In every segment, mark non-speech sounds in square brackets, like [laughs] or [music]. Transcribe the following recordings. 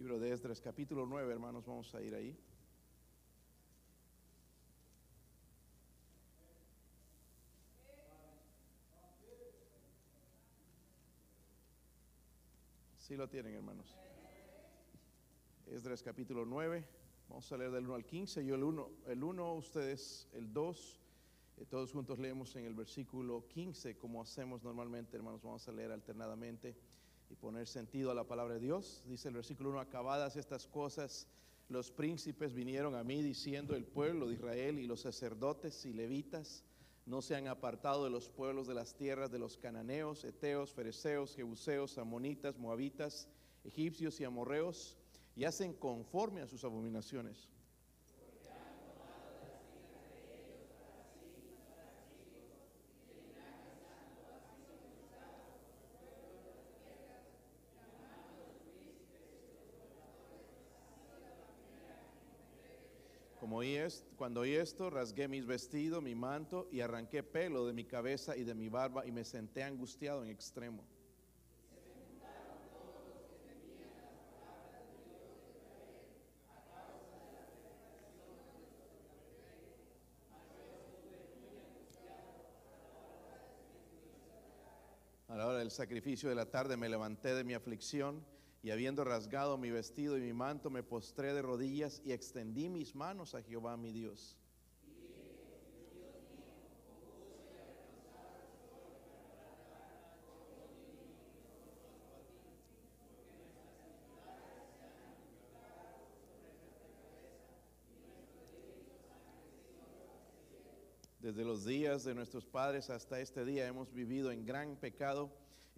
Libro de Esdras, capítulo 9, hermanos, vamos a ir ahí. Sí lo tienen, hermanos. Esdras capítulo 9. Vamos a leer del 1 al 15. Yo el 1, el 1 ustedes el 2. Eh, todos juntos leemos en el versículo 15, como hacemos normalmente, hermanos. Vamos a leer alternadamente y poner sentido a la palabra de Dios. Dice el versículo 1, acabadas estas cosas, los príncipes vinieron a mí diciendo, el pueblo de Israel y los sacerdotes y levitas no se han apartado de los pueblos de las tierras de los cananeos, eteos, fereceos, jebuseos, amonitas, moabitas, egipcios y amorreos, y hacen conforme a sus abominaciones. Oí esto, cuando oí esto, rasgué mis vestidos, mi manto y arranqué pelo de mi cabeza y de mi barba y me senté angustiado en extremo. A la hora del sacrificio de la tarde me levanté de mi aflicción y habiendo rasgado mi vestido y mi manto, me postré de rodillas y extendí mis manos a Jehová mi Dios. Desde los días de nuestros padres hasta este día hemos vivido en gran pecado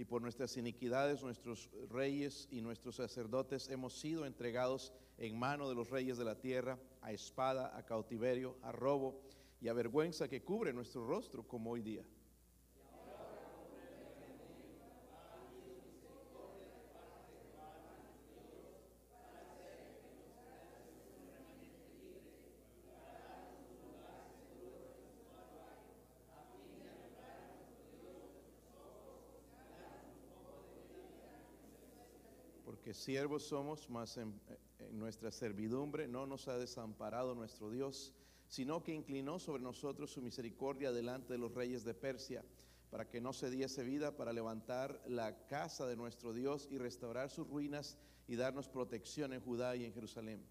y por nuestras iniquidades nuestros reyes y nuestros sacerdotes hemos sido entregados en mano de los reyes de la tierra, a espada, a cautiverio, a robo y a vergüenza que cubre nuestro rostro como hoy día. porque siervos somos, mas en, nuestra servidumbre no nos ha desamparado nuestro Dios, sino que inclinó sobre nosotros su misericordia delante de los reyes de Persia, para que no se diese vida para levantar la casa de nuestro Dios y restaurar sus ruinas y darnos protección en Judá y en Jerusalén.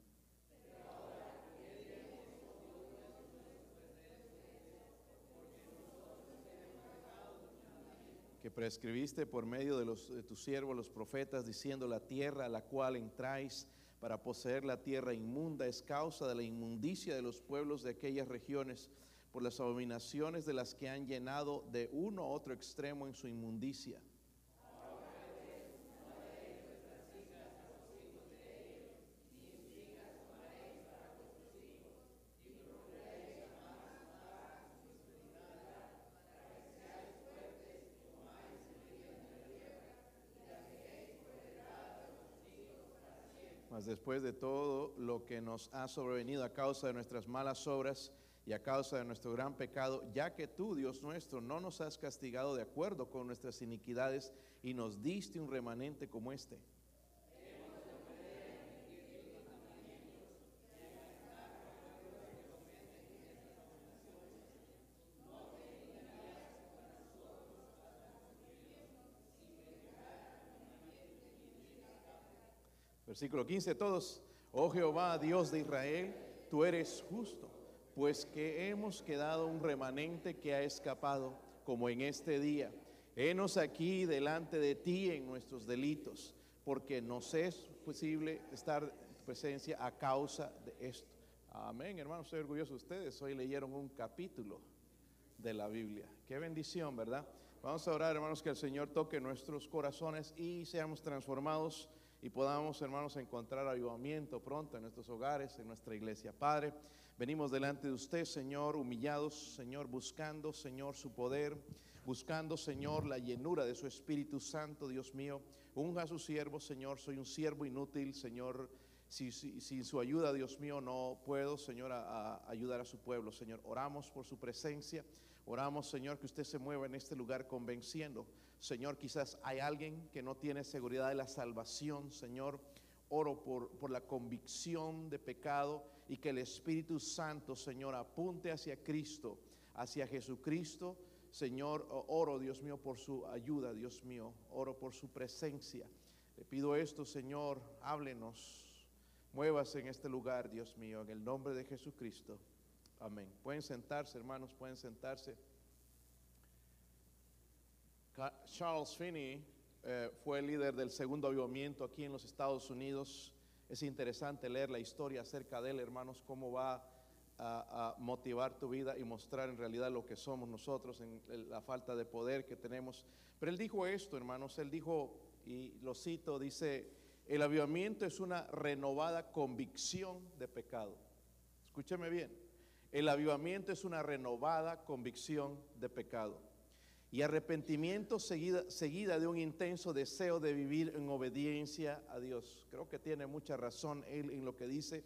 Prescribiste por medio de, los, de tus siervos los profetas, diciendo la tierra a la cual entráis para poseer la tierra inmunda es causa de la inmundicia de los pueblos de aquellas regiones, por las abominaciones de las que han llenado de uno a otro extremo en su inmundicia. Después de todo lo que nos ha sobrevenido a causa de nuestras malas obras y a causa de nuestro gran pecado, ya que tú, Dios nuestro, no nos has castigado de acuerdo con nuestras iniquidades y nos diste un remanente como este. Versículo 15, todos, oh Jehová, Dios de Israel, tú eres justo, pues que hemos quedado un remanente que ha escapado, como en este día. Henos aquí delante de ti en nuestros delitos, porque nos es posible estar en presencia a causa de esto. Amén, hermanos, estoy orgulloso de ustedes. Hoy leyeron un capítulo de la Biblia. Qué bendición, ¿verdad? Vamos a orar, hermanos, que el Señor toque nuestros corazones y seamos transformados y podamos, hermanos, encontrar ayudamiento pronto en nuestros hogares, en nuestra iglesia. Padre, venimos delante de usted, Señor, humillados, Señor, buscando, Señor, su poder, buscando, Señor, la llenura de su Espíritu Santo, Dios mío. Unja a su siervo, Señor, soy un siervo inútil, Señor. Si, sin su ayuda, Dios mío, no puedo, Señor, ayudar a su pueblo. Señor, oramos por su presencia. Oramos, Señor, que usted se mueva en este lugar convenciendo. Señor, quizás hay alguien que no tiene seguridad de la salvación, Señor. oro por, por la convicción de pecado y que el Espíritu Santo, Señor, apunte hacia Cristo, hacia Jesucristo. Señor, oro, Dios mío, por su ayuda, Dios mío, oro por su presencia. Le pido esto, Señor, háblenos, muévase en este lugar, Dios mío, en el nombre de Jesucristo. Amén. Pueden sentarse, hermanos, pueden sentarse. Charles Finney eh, fue el líder del segundo avivamiento aquí en los Estados Unidos. Es interesante leer la historia acerca de él, hermanos, cómo va a, motivar tu vida y mostrar en realidad lo que somos nosotros, en la falta de poder que tenemos. Pero él dijo esto, hermanos, él dijo, y lo cito, dice, el avivamiento es una renovada convicción de pecado. Escúcheme bien, el avivamiento es una renovada convicción de pecado y arrepentimiento seguida, seguida de un intenso deseo de vivir en obediencia a Dios. Creo que tiene mucha razón él en lo que dice.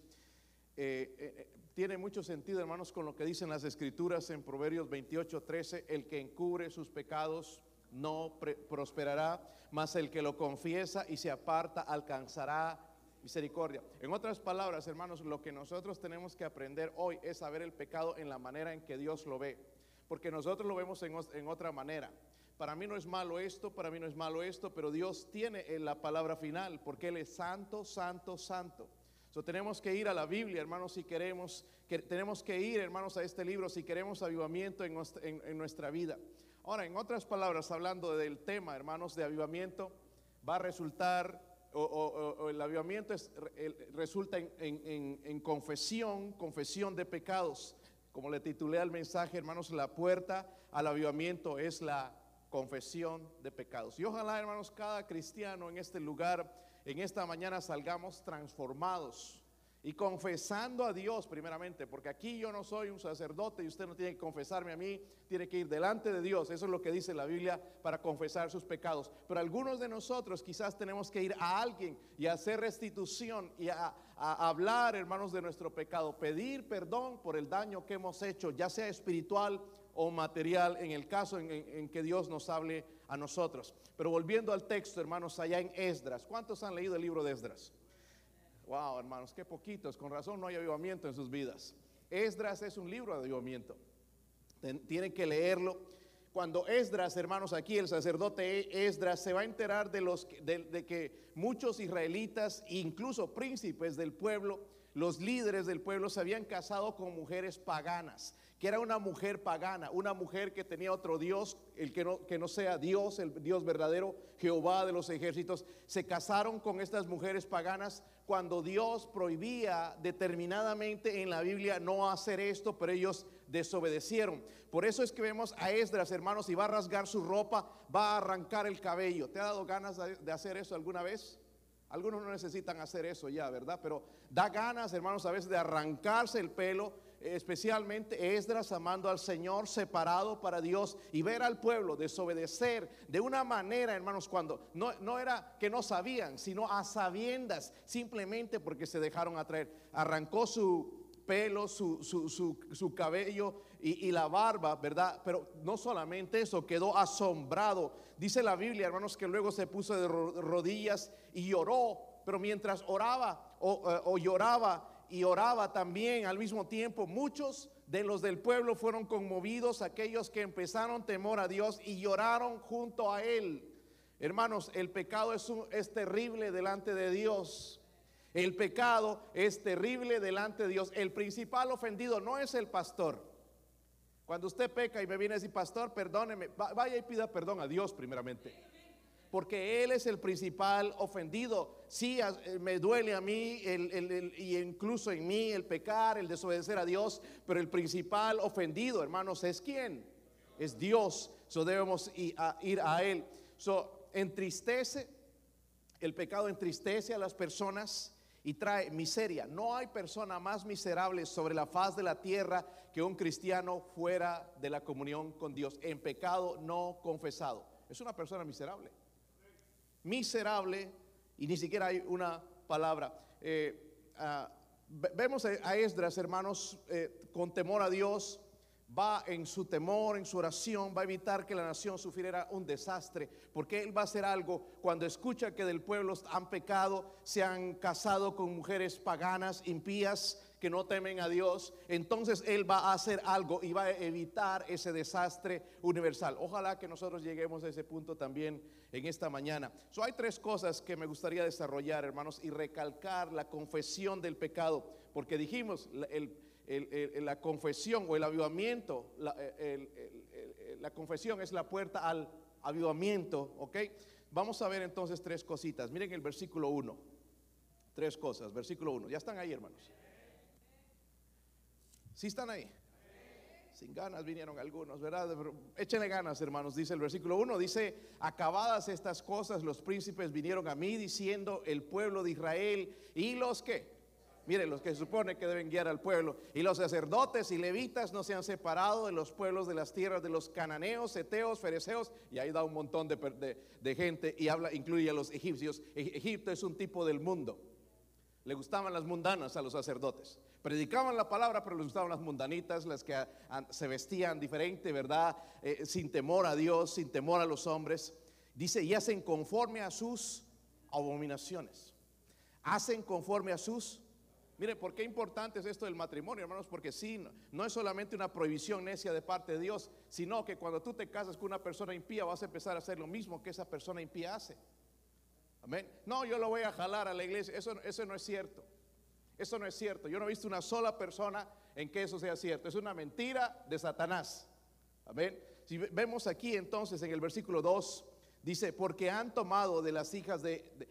Eh, eh, eh, tiene mucho sentido, hermanos, con lo que dicen las escrituras en Proverbios 28, 13, el que encubre sus pecados no prosperará, mas el que lo confiesa y se aparta alcanzará misericordia. En otras palabras, hermanos, lo que nosotros tenemos que aprender hoy es saber el pecado en la manera en que Dios lo ve porque nosotros lo vemos en, otra manera. Para mí no es malo esto, para mí no es malo esto, pero Dios tiene la palabra final, porque Él es santo, santo, santo. So, tenemos que ir a la Biblia, hermanos, si queremos, que, tenemos que ir, hermanos, a este libro si queremos avivamiento en, en, nuestra vida. Ahora, en otras palabras, hablando del tema, hermanos, de avivamiento, va a resultar, o, el avivamiento es, resulta en confesión, confesión de pecados. Como le titulé al mensaje, hermanos, la puerta al avivamiento es la confesión de pecados. Y ojalá, hermanos, cada cristiano en este lugar, en esta mañana salgamos transformados y confesando a Dios primeramente, porque aquí yo no soy un sacerdote y usted no tiene que confesarme a mí, tiene que ir delante de Dios, eso es lo que dice la Biblia para confesar sus pecados. Pero algunos de nosotros quizás tenemos que ir a alguien y hacer restitución y a, hablar, hermanos, de nuestro pecado, pedir perdón por el daño que hemos hecho, ya sea espiritual o material, en el caso en, en que Dios nos hable a nosotros. Pero volviendo al texto, hermanos, allá en Esdras, ¿cuántos han leído el libro de Esdras? Wow, hermanos, qué poquitos. Con razón no hay avivamiento en sus vidas. Esdras es un libro de avivamiento. Tienen que leerlo. Cuando Esdras, hermanos, aquí el sacerdote Esdras se va a enterar de, los, de que muchos israelitas, incluso príncipes del pueblo, los líderes del pueblo se habían casado con mujeres paganas que era una mujer pagana, una mujer que tenía otro Dios, el que no, que no sea Dios, el Dios verdadero, Jehová de los ejércitos, se casaron con estas mujeres paganas cuando Dios prohibía determinadamente en la Biblia no hacer esto, pero ellos desobedecieron. Por eso es que vemos a Esdras, hermanos, y va a rasgar su ropa, va a arrancar el cabello. ¿Te ha dado ganas de hacer eso alguna vez? Algunos no necesitan hacer eso ya, ¿verdad? Pero da ganas, hermanos, a veces de arrancarse el pelo especialmente Esdras amando al Señor, separado para Dios y ver al pueblo desobedecer de una manera, hermanos, cuando no, no era que no sabían, sino a sabiendas, simplemente porque se dejaron atraer. Arrancó su pelo, su, su, cabello y, y, la barba, ¿verdad? Pero no solamente eso, quedó asombrado. Dice la Biblia, hermanos, que luego se puso de rodillas y lloró, pero mientras oraba o, eh, o lloraba, y oraba también al mismo tiempo. Muchos de los del pueblo fueron conmovidos, aquellos que empezaron temor a Dios y lloraron junto a Él. Hermanos, el pecado es, es terrible delante de Dios. El pecado es terrible delante de Dios. El principal ofendido no es el pastor. Cuando usted peca y me viene a decir, pastor, perdóneme, vaya y pida perdón a Dios primeramente porque Él es el principal ofendido. Sí, eh, me duele a mí y incluso en mí el pecar, el desobedecer a Dios, pero el principal ofendido, hermanos, es quién? Es Dios. So debemos ir a, Él. So entristece, el pecado entristece a las personas y trae miseria. No hay persona más miserable sobre la faz de la tierra que un cristiano fuera de la comunión con Dios, en pecado no confesado. Es una persona miserable miserable y ni siquiera hay una palabra. Eh, ah, vemos a Esdras, hermanos, eh, con temor a Dios, va en su temor, en su oración, va a evitar que la nación sufriera un desastre, porque Él va a hacer algo cuando escucha que del pueblo han pecado, se han casado con mujeres paganas, impías, que no temen a Dios, entonces Él va a hacer algo y va a evitar ese desastre universal. Ojalá que nosotros lleguemos a ese punto también en esta mañana. So, hay tres cosas que me gustaría desarrollar, hermanos, y recalcar la confesión del pecado, porque dijimos, el la confesión o el avivamiento, eh, la, confesión es la puerta al avivamiento, ¿ok? Vamos a ver entonces tres cositas. Miren el versículo 1. Tres cosas, versículo 1. Ya están ahí, hermanos. ¿Sí están ahí? Sin ganas vinieron algunos, ¿verdad? échenle ganas, hermanos. Dice el versículo 1, dice, acabadas estas cosas, los príncipes vinieron a mí diciendo, el pueblo de Israel y los que Miren, los que se supone que deben guiar al pueblo. Y los sacerdotes y levitas no se han separado de los pueblos de las tierras de los cananeos, eteos, fereceos. Y ahí da un montón de, gente y habla, incluye a los egipcios. E, Egipto es un tipo del mundo. Le gustaban las mundanas a los sacerdotes. Predicaban la palabra, pero les gustaban las mundanitas, las que se vestían diferente, ¿verdad? Eh, sin temor a Dios, sin temor a los hombres. Dice, y hacen conforme a sus abominaciones. Hacen conforme a sus Mire, ¿por qué importante es esto del matrimonio, hermanos? Porque sí, no, es solamente una prohibición necia de parte de Dios, sino que cuando tú te casas con una persona impía vas a empezar a hacer lo mismo que esa persona impía hace. Amén. No, yo lo voy a jalar a la iglesia. Eso, eso no es cierto. Eso no es cierto. Yo no he visto una sola persona en que eso sea cierto. Es una mentira de Satanás. Amén. Si vemos aquí entonces en el versículo 2, dice, porque han tomado de las hijas de,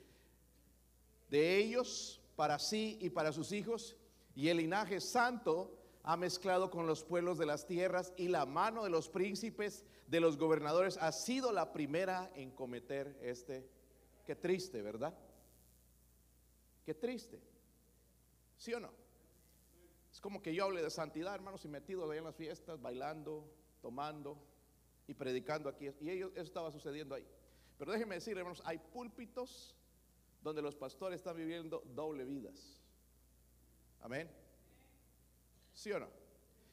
de ellos para sí y para sus hijos, y el linaje santo ha mezclado con los pueblos de las tierras, y la mano de los príncipes, de los gobernadores, ha sido la primera en cometer este. Qué triste, ¿verdad? Qué triste. ¿Sí o no? Es como que yo hable de santidad, hermanos, y metido ahí en las fiestas, bailando, tomando y predicando aquí. Y ellos, eso estaba sucediendo ahí. Pero déjenme decir, hermanos, hay púlpitos donde los pastores están viviendo doble vidas. Amén. ¿Sí o no?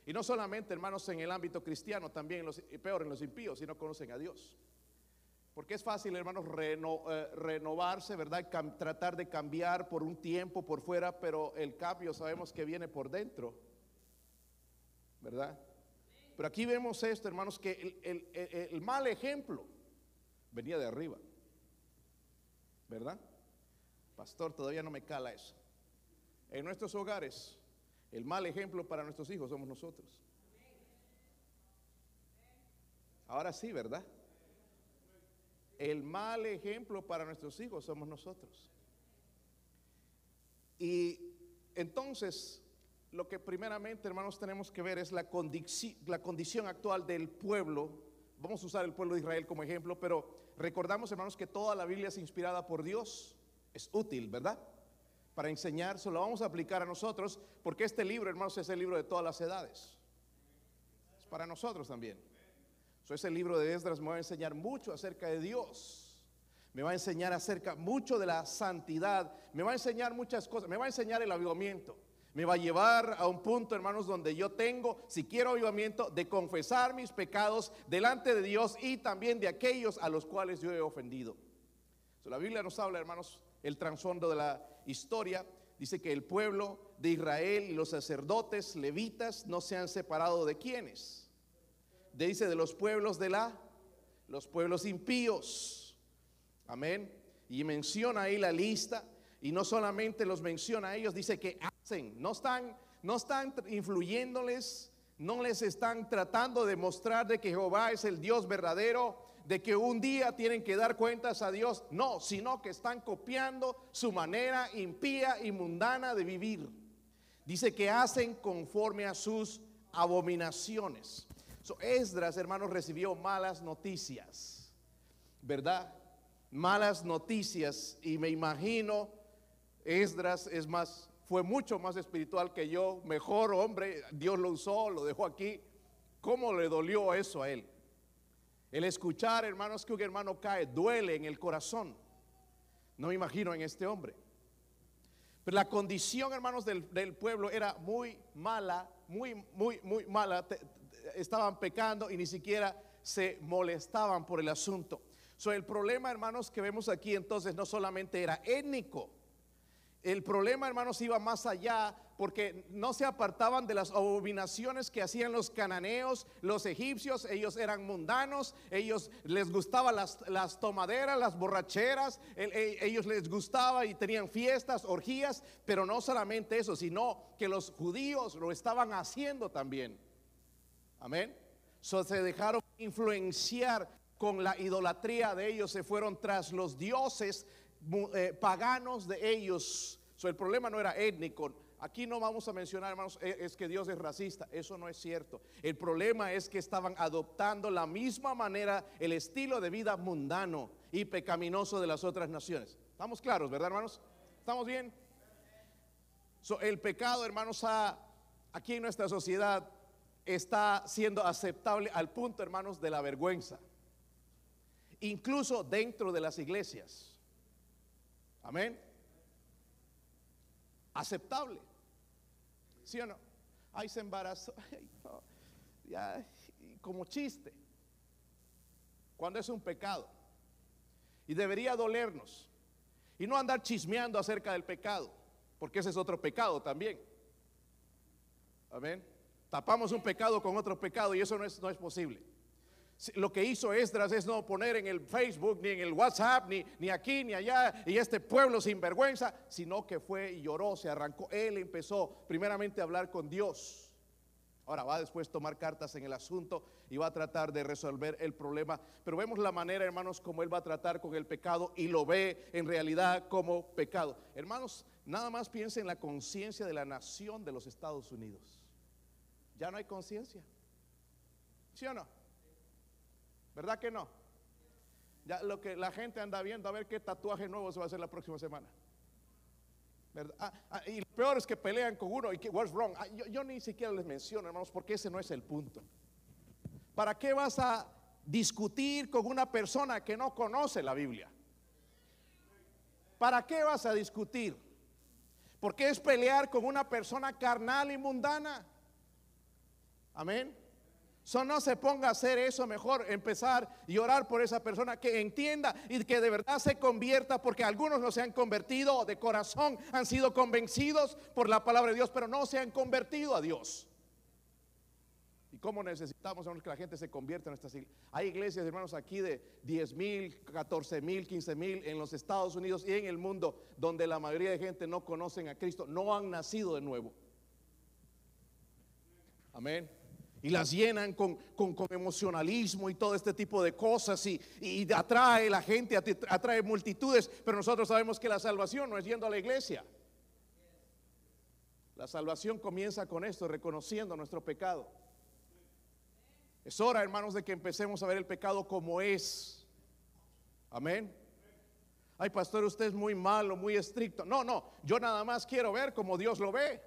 Y no solamente, hermanos, en el ámbito cristiano, también los, peor en los impíos, si no conocen a Dios. Porque es fácil, hermanos, eh, renovarse, ¿verdad? tratar de cambiar por un tiempo por fuera, pero el cambio sabemos que viene por dentro, ¿verdad? Pero aquí vemos esto, hermanos, que el mal ejemplo venía de arriba, ¿verdad? Pastor, todavía no me cala eso. En nuestros hogares, el mal ejemplo para nuestros hijos somos nosotros. Ahora sí, ¿verdad? El mal ejemplo para nuestros hijos somos nosotros. Y entonces, lo que primeramente, hermanos, tenemos que ver es la, la condición actual del pueblo. Vamos a usar el pueblo de Israel como ejemplo, pero recordamos, hermanos, que toda la Biblia es inspirada por Dios es útil, ¿verdad? Para enseñar, se lo vamos a aplicar a nosotros, porque este libro, hermanos, es el libro de todas las edades. Es para nosotros también. So, ese libro de Esdras me va a enseñar mucho acerca de Dios. Me va a enseñar acerca mucho de la santidad. Me va a enseñar muchas cosas. Me va a enseñar el avivamiento. Me va a llevar a un punto, hermanos, donde yo tengo, si quiero avivamiento, de confesar mis pecados delante de Dios y también de aquellos a los cuales yo he ofendido. la Biblia nos habla, hermanos, el trasfondo de la historia, dice que el pueblo de Israel y los sacerdotes levitas no se han separado de quienes. Dice de los pueblos de la, los pueblos impíos. Amén. Y menciona ahí la lista y no solamente los menciona a ellos, dice que hacen, no están, no están influyéndoles, no les están tratando de mostrar de que Jehová es el Dios verdadero, de que un día tienen que dar cuentas a Dios, no, sino que están copiando su manera impía y mundana de vivir. Dice que hacen conforme a sus abominaciones. Esdras, hermanos, recibió malas noticias, ¿verdad? Malas noticias y me imagino Esdras es más fue mucho más espiritual que yo, mejor hombre, Dios lo usó, lo dejó aquí. ¿Cómo le dolió eso a él? El escuchar, hermanos, que un hermano cae duele en el corazón. No me imagino en este hombre. Pero la condición, hermanos, del, pueblo era muy mala, muy, muy, muy mala. estaban pecando y ni siquiera se molestaban por el asunto. So, el problema, hermanos, que vemos aquí entonces no solamente era étnico, el problema, hermanos, iba más allá porque no se apartaban de las abominaciones que hacían los cananeos, los egipcios, ellos eran mundanos, ellos les gustaban las, tomaderas, las borracheras, ellos les gustaba y tenían fiestas, orgías, pero no solamente eso, sino que los judíos lo estaban haciendo también. Amén. Se dejaron influenciar con la idolatría de ellos, se fueron tras los dioses eh, paganos de ellos. So, el problema no era étnico. Aquí no vamos a mencionar, hermanos, e, es que Dios es racista. Eso no es cierto. El problema es que estaban adoptando la misma manera, el estilo de vida mundano y pecaminoso de las otras naciones. ¿Estamos claros, verdad, hermanos? ¿Estamos bien? el pecado, hermanos, aquí en nuestra sociedad está siendo aceptable al punto, hermanos, de la vergüenza. Incluso dentro de las iglesias. Amén. Aceptable. ¿Sí o no? Ay, se embarazó. [laughs] Ya, como chiste. Cuando es un pecado. Y debería dolernos. Y no andar chismeando acerca del pecado. Porque ese es otro pecado también. Amén. Tapamos un pecado con otro pecado y eso no es, no es posible. Lo que hizo Esdras es no poner en el Facebook, ni en el WhatsApp, ni, ni aquí, ni allá, y este pueblo sin vergüenza, sino que fue y lloró, se arrancó. Él empezó primeramente a hablar con Dios. Ahora va después tomar cartas en el asunto y va a tratar de resolver el problema. Pero vemos la manera, hermanos, como Él va a tratar con el pecado y lo ve en realidad como pecado. Hermanos, nada más piensen en la conciencia de la nación de los Estados Unidos. Ya no hay conciencia. ¿Sí o no? ¿Verdad que no? Ya lo que la gente anda viendo a ver qué tatuaje nuevo se va a hacer la próxima semana. Ah, ah, y lo peor es que pelean con uno y que what's wrong. Ah, yo, yo, ni siquiera les menciono, hermanos, porque ese no es el punto. ¿Para qué vas a discutir con una persona que no conoce la Biblia? ¿Para qué vas a discutir? Porque es pelear con una persona carnal y mundana. Amén. So, no se ponga a hacer eso, mejor empezar y orar por esa persona que entienda y que de verdad se convierta, porque algunos no se han convertido de corazón, han sido convencidos por la palabra de Dios, pero no se han convertido a Dios. ¿Y cómo necesitamos que la gente se convierta en estas iglesias? Hay iglesias, hermanos, aquí de 10 mil, 14 mil, 15 mil en los Estados Unidos y en el mundo, donde la mayoría de gente no conocen a Cristo, no han nacido de nuevo. Amén y las llenan con, emocionalismo y todo este tipo de cosas y, y, atrae la gente, atrae multitudes, pero nosotros sabemos que la salvación no es yendo a la iglesia. La salvación comienza con esto, reconociendo nuestro pecado. Es hora, hermanos, de que empecemos a ver el pecado como es. Amén. Ay, pastor, usted es muy malo, muy estricto. No, no, yo nada más quiero ver como Dios lo ve.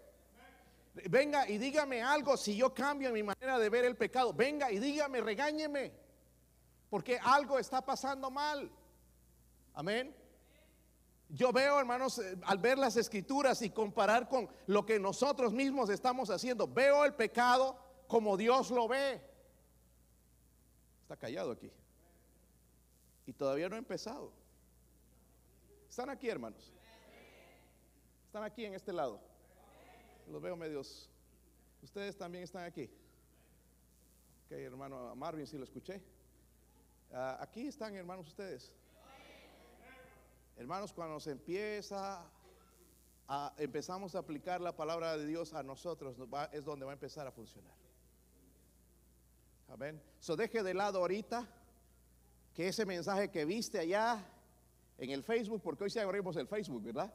Venga y dígame algo si yo cambio mi manera de ver el pecado. Venga y dígame, regáñeme. Porque algo está pasando mal. Amén. Yo veo, hermanos, eh, al ver las escrituras y comparar con lo que nosotros mismos estamos haciendo, veo el pecado como Dios lo ve. Está callado aquí. Y todavía no he empezado. Están aquí, hermanos. Están aquí en este lado. Los veo medios. Ustedes también están aquí. Ok, hermano Marvin, si lo escuché. Ah, aquí están, hermanos, ustedes. Hermanos, cuando se empieza a, empezamos a aplicar la palabra de Dios a nosotros, es donde va a empezar a funcionar. Amén. So deje de lado ahorita que ese mensaje que viste allá en el Facebook, porque hoy sí abrimos el Facebook, ¿verdad?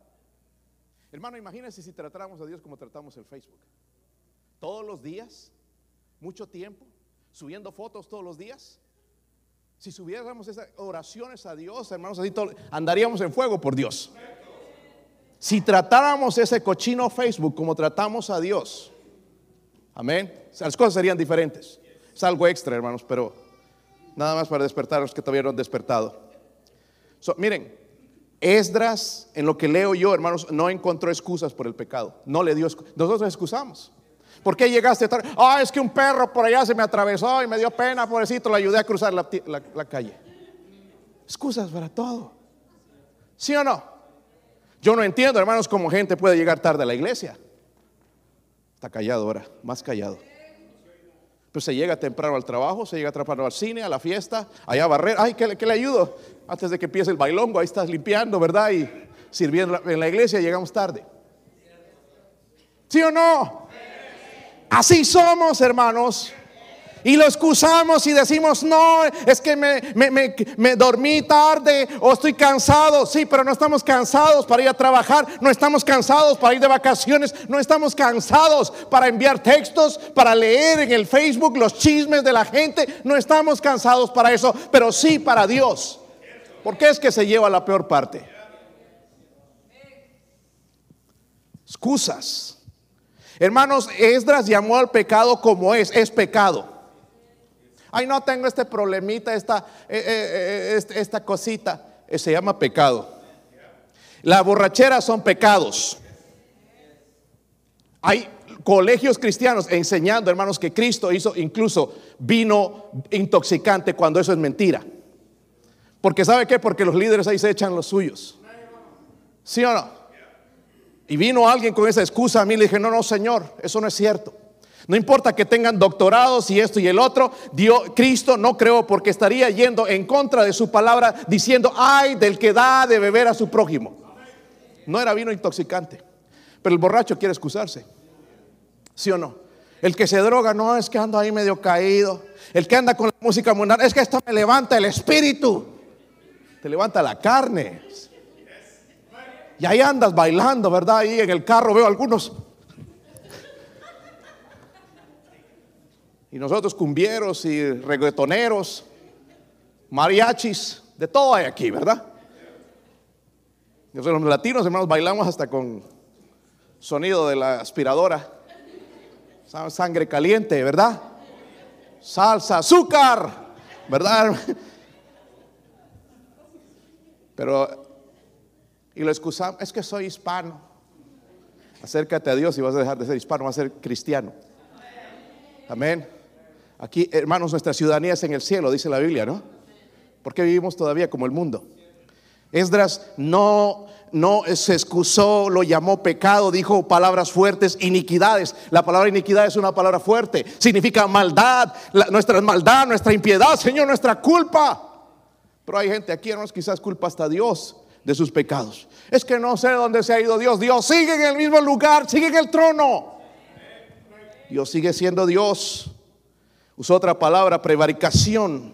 Hermano, imagínense si tratáramos a Dios como tratamos el Facebook. Todos los días, mucho tiempo, subiendo fotos todos los días. Si subiéramos esas oraciones a Dios, hermanos, andaríamos en fuego por Dios. Si tratáramos ese cochino Facebook como tratamos a Dios, amén, las cosas serían diferentes. Es algo extra, hermanos, pero nada más para despertar a los que todavía no han despertado. miren, Esdras, en lo que leo yo, hermanos, no encontró excusas por el pecado. No le dio Nosotros excusamos. ¿Por qué llegaste tarde? Ah, es que un perro por allá se me atravesó y me dio pena, pobrecito, le ayudé a cruzar la calle. Excusas para todo. ¿Sí o no? Yo no entiendo, hermanos, cómo gente puede llegar tarde a la iglesia. Está callado ahora, más callado. Pues se llega temprano al trabajo, se llega temprano al cine, a la fiesta, allá a barrer. Ay, ¿qué, le ayudo? Antes de que empiece el bailongo, ahí estás limpiando, ¿verdad? Y sirviendo en la iglesia, llegamos tarde. ¿Sí o no? Así somos, hermanos. Y lo excusamos y decimos, no, es que me, me, dormí tarde o estoy cansado. Sí, pero no estamos cansados para ir a trabajar, no estamos cansados para ir de vacaciones, no estamos cansados para enviar textos, para leer en el Facebook los chismes de la gente, no estamos cansados para eso, pero sí para Dios. Porque es que se lleva la peor parte. Excusas. Hermanos, Esdras llamó al pecado como es, es pecado. Ay, no tengo este problemita, esta, eh, eh, eh, esta cosita. Se llama pecado. La borrachera son pecados. Hay colegios cristianos enseñando, hermanos, que Cristo hizo incluso vino intoxicante cuando eso es mentira. Porque ¿sabe qué? Porque los líderes ahí se echan los suyos. ¿Sí o no? Y vino alguien con esa excusa a mí y le dije, no, no, Señor, eso no es cierto. No importa que tengan doctorados y esto y el otro, Cristo no creó porque estaría yendo en contra de su palabra diciendo, ay del que da de beber a su prójimo. No era vino intoxicante, pero el borracho quiere excusarse. ¿Sí o no? El que se droga, no, es que ando ahí medio caído. El que anda con la música mundana, es que esto me levanta el espíritu. Te levanta la carne. Y ahí andas bailando, ¿verdad? Ahí en el carro veo algunos Y nosotros cumbieros y reggaetoneros, mariachis, de todo hay aquí, ¿verdad? Nosotros los latinos, hermanos, bailamos hasta con sonido de la aspiradora. Sangre caliente, ¿verdad? Salsa, azúcar, ¿verdad? Pero, y lo excusamos, es que soy hispano. Acércate a Dios y vas a dejar de ser hispano, vas a ser cristiano. Amén. Aquí, hermanos, nuestra ciudadanía es en el cielo, dice la Biblia, ¿no? Porque vivimos todavía como el mundo. Esdras no, no se excusó, lo llamó pecado, dijo palabras fuertes, iniquidades. La palabra iniquidad es una palabra fuerte, significa maldad, nuestra maldad, nuestra impiedad, Señor, nuestra culpa. Pero hay gente aquí, hermanos, quizás culpa hasta Dios de sus pecados. Es que no sé dónde se ha ido Dios. Dios sigue en el mismo lugar, sigue en el trono. Dios sigue siendo Dios. Usó otra palabra, prevaricación.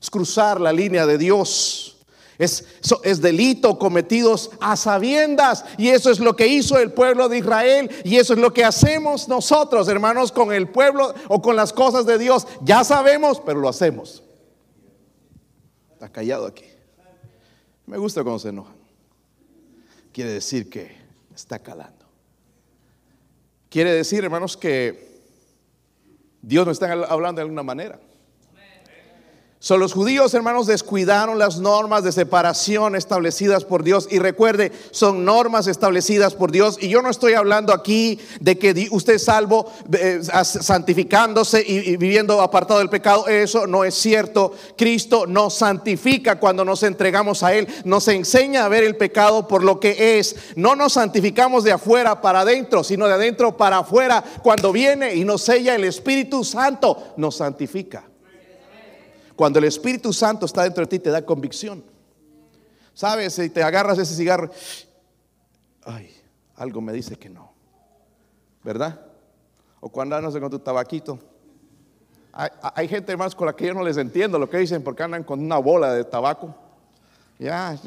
Es cruzar la línea de Dios. Es, es, delito cometidos a sabiendas. Y eso es lo que hizo el pueblo de Israel. Y eso es lo que hacemos nosotros, hermanos, con el pueblo o con las cosas de Dios. Ya sabemos, pero lo hacemos. Está callado aquí. Me gusta cuando se enojan. Quiere decir que está calando. Quiere decir, hermanos, que Dios nos está hablando de alguna manera. Son los judíos, hermanos, descuidaron las normas de separación establecidas por Dios. Y recuerde, son normas establecidas por Dios. Y yo no estoy hablando aquí de que usted es salvo eh, santificándose y, viviendo apartado del pecado. Eso no es cierto. Cristo nos santifica cuando nos entregamos a Él. Nos enseña a ver el pecado por lo que es. No nos santificamos de afuera para adentro, sino de adentro para afuera. Cuando viene y nos sella el Espíritu Santo, nos santifica. Cuando el Espíritu Santo está dentro de ti, te da convicción. ¿Sabes? Si te agarras ese cigarro, ay, algo me dice que no. ¿Verdad? O cuando andas con tu tabaquito. Hay, gente más con la que yo no les entiendo lo que dicen porque andan con una bola de tabaco. Ya,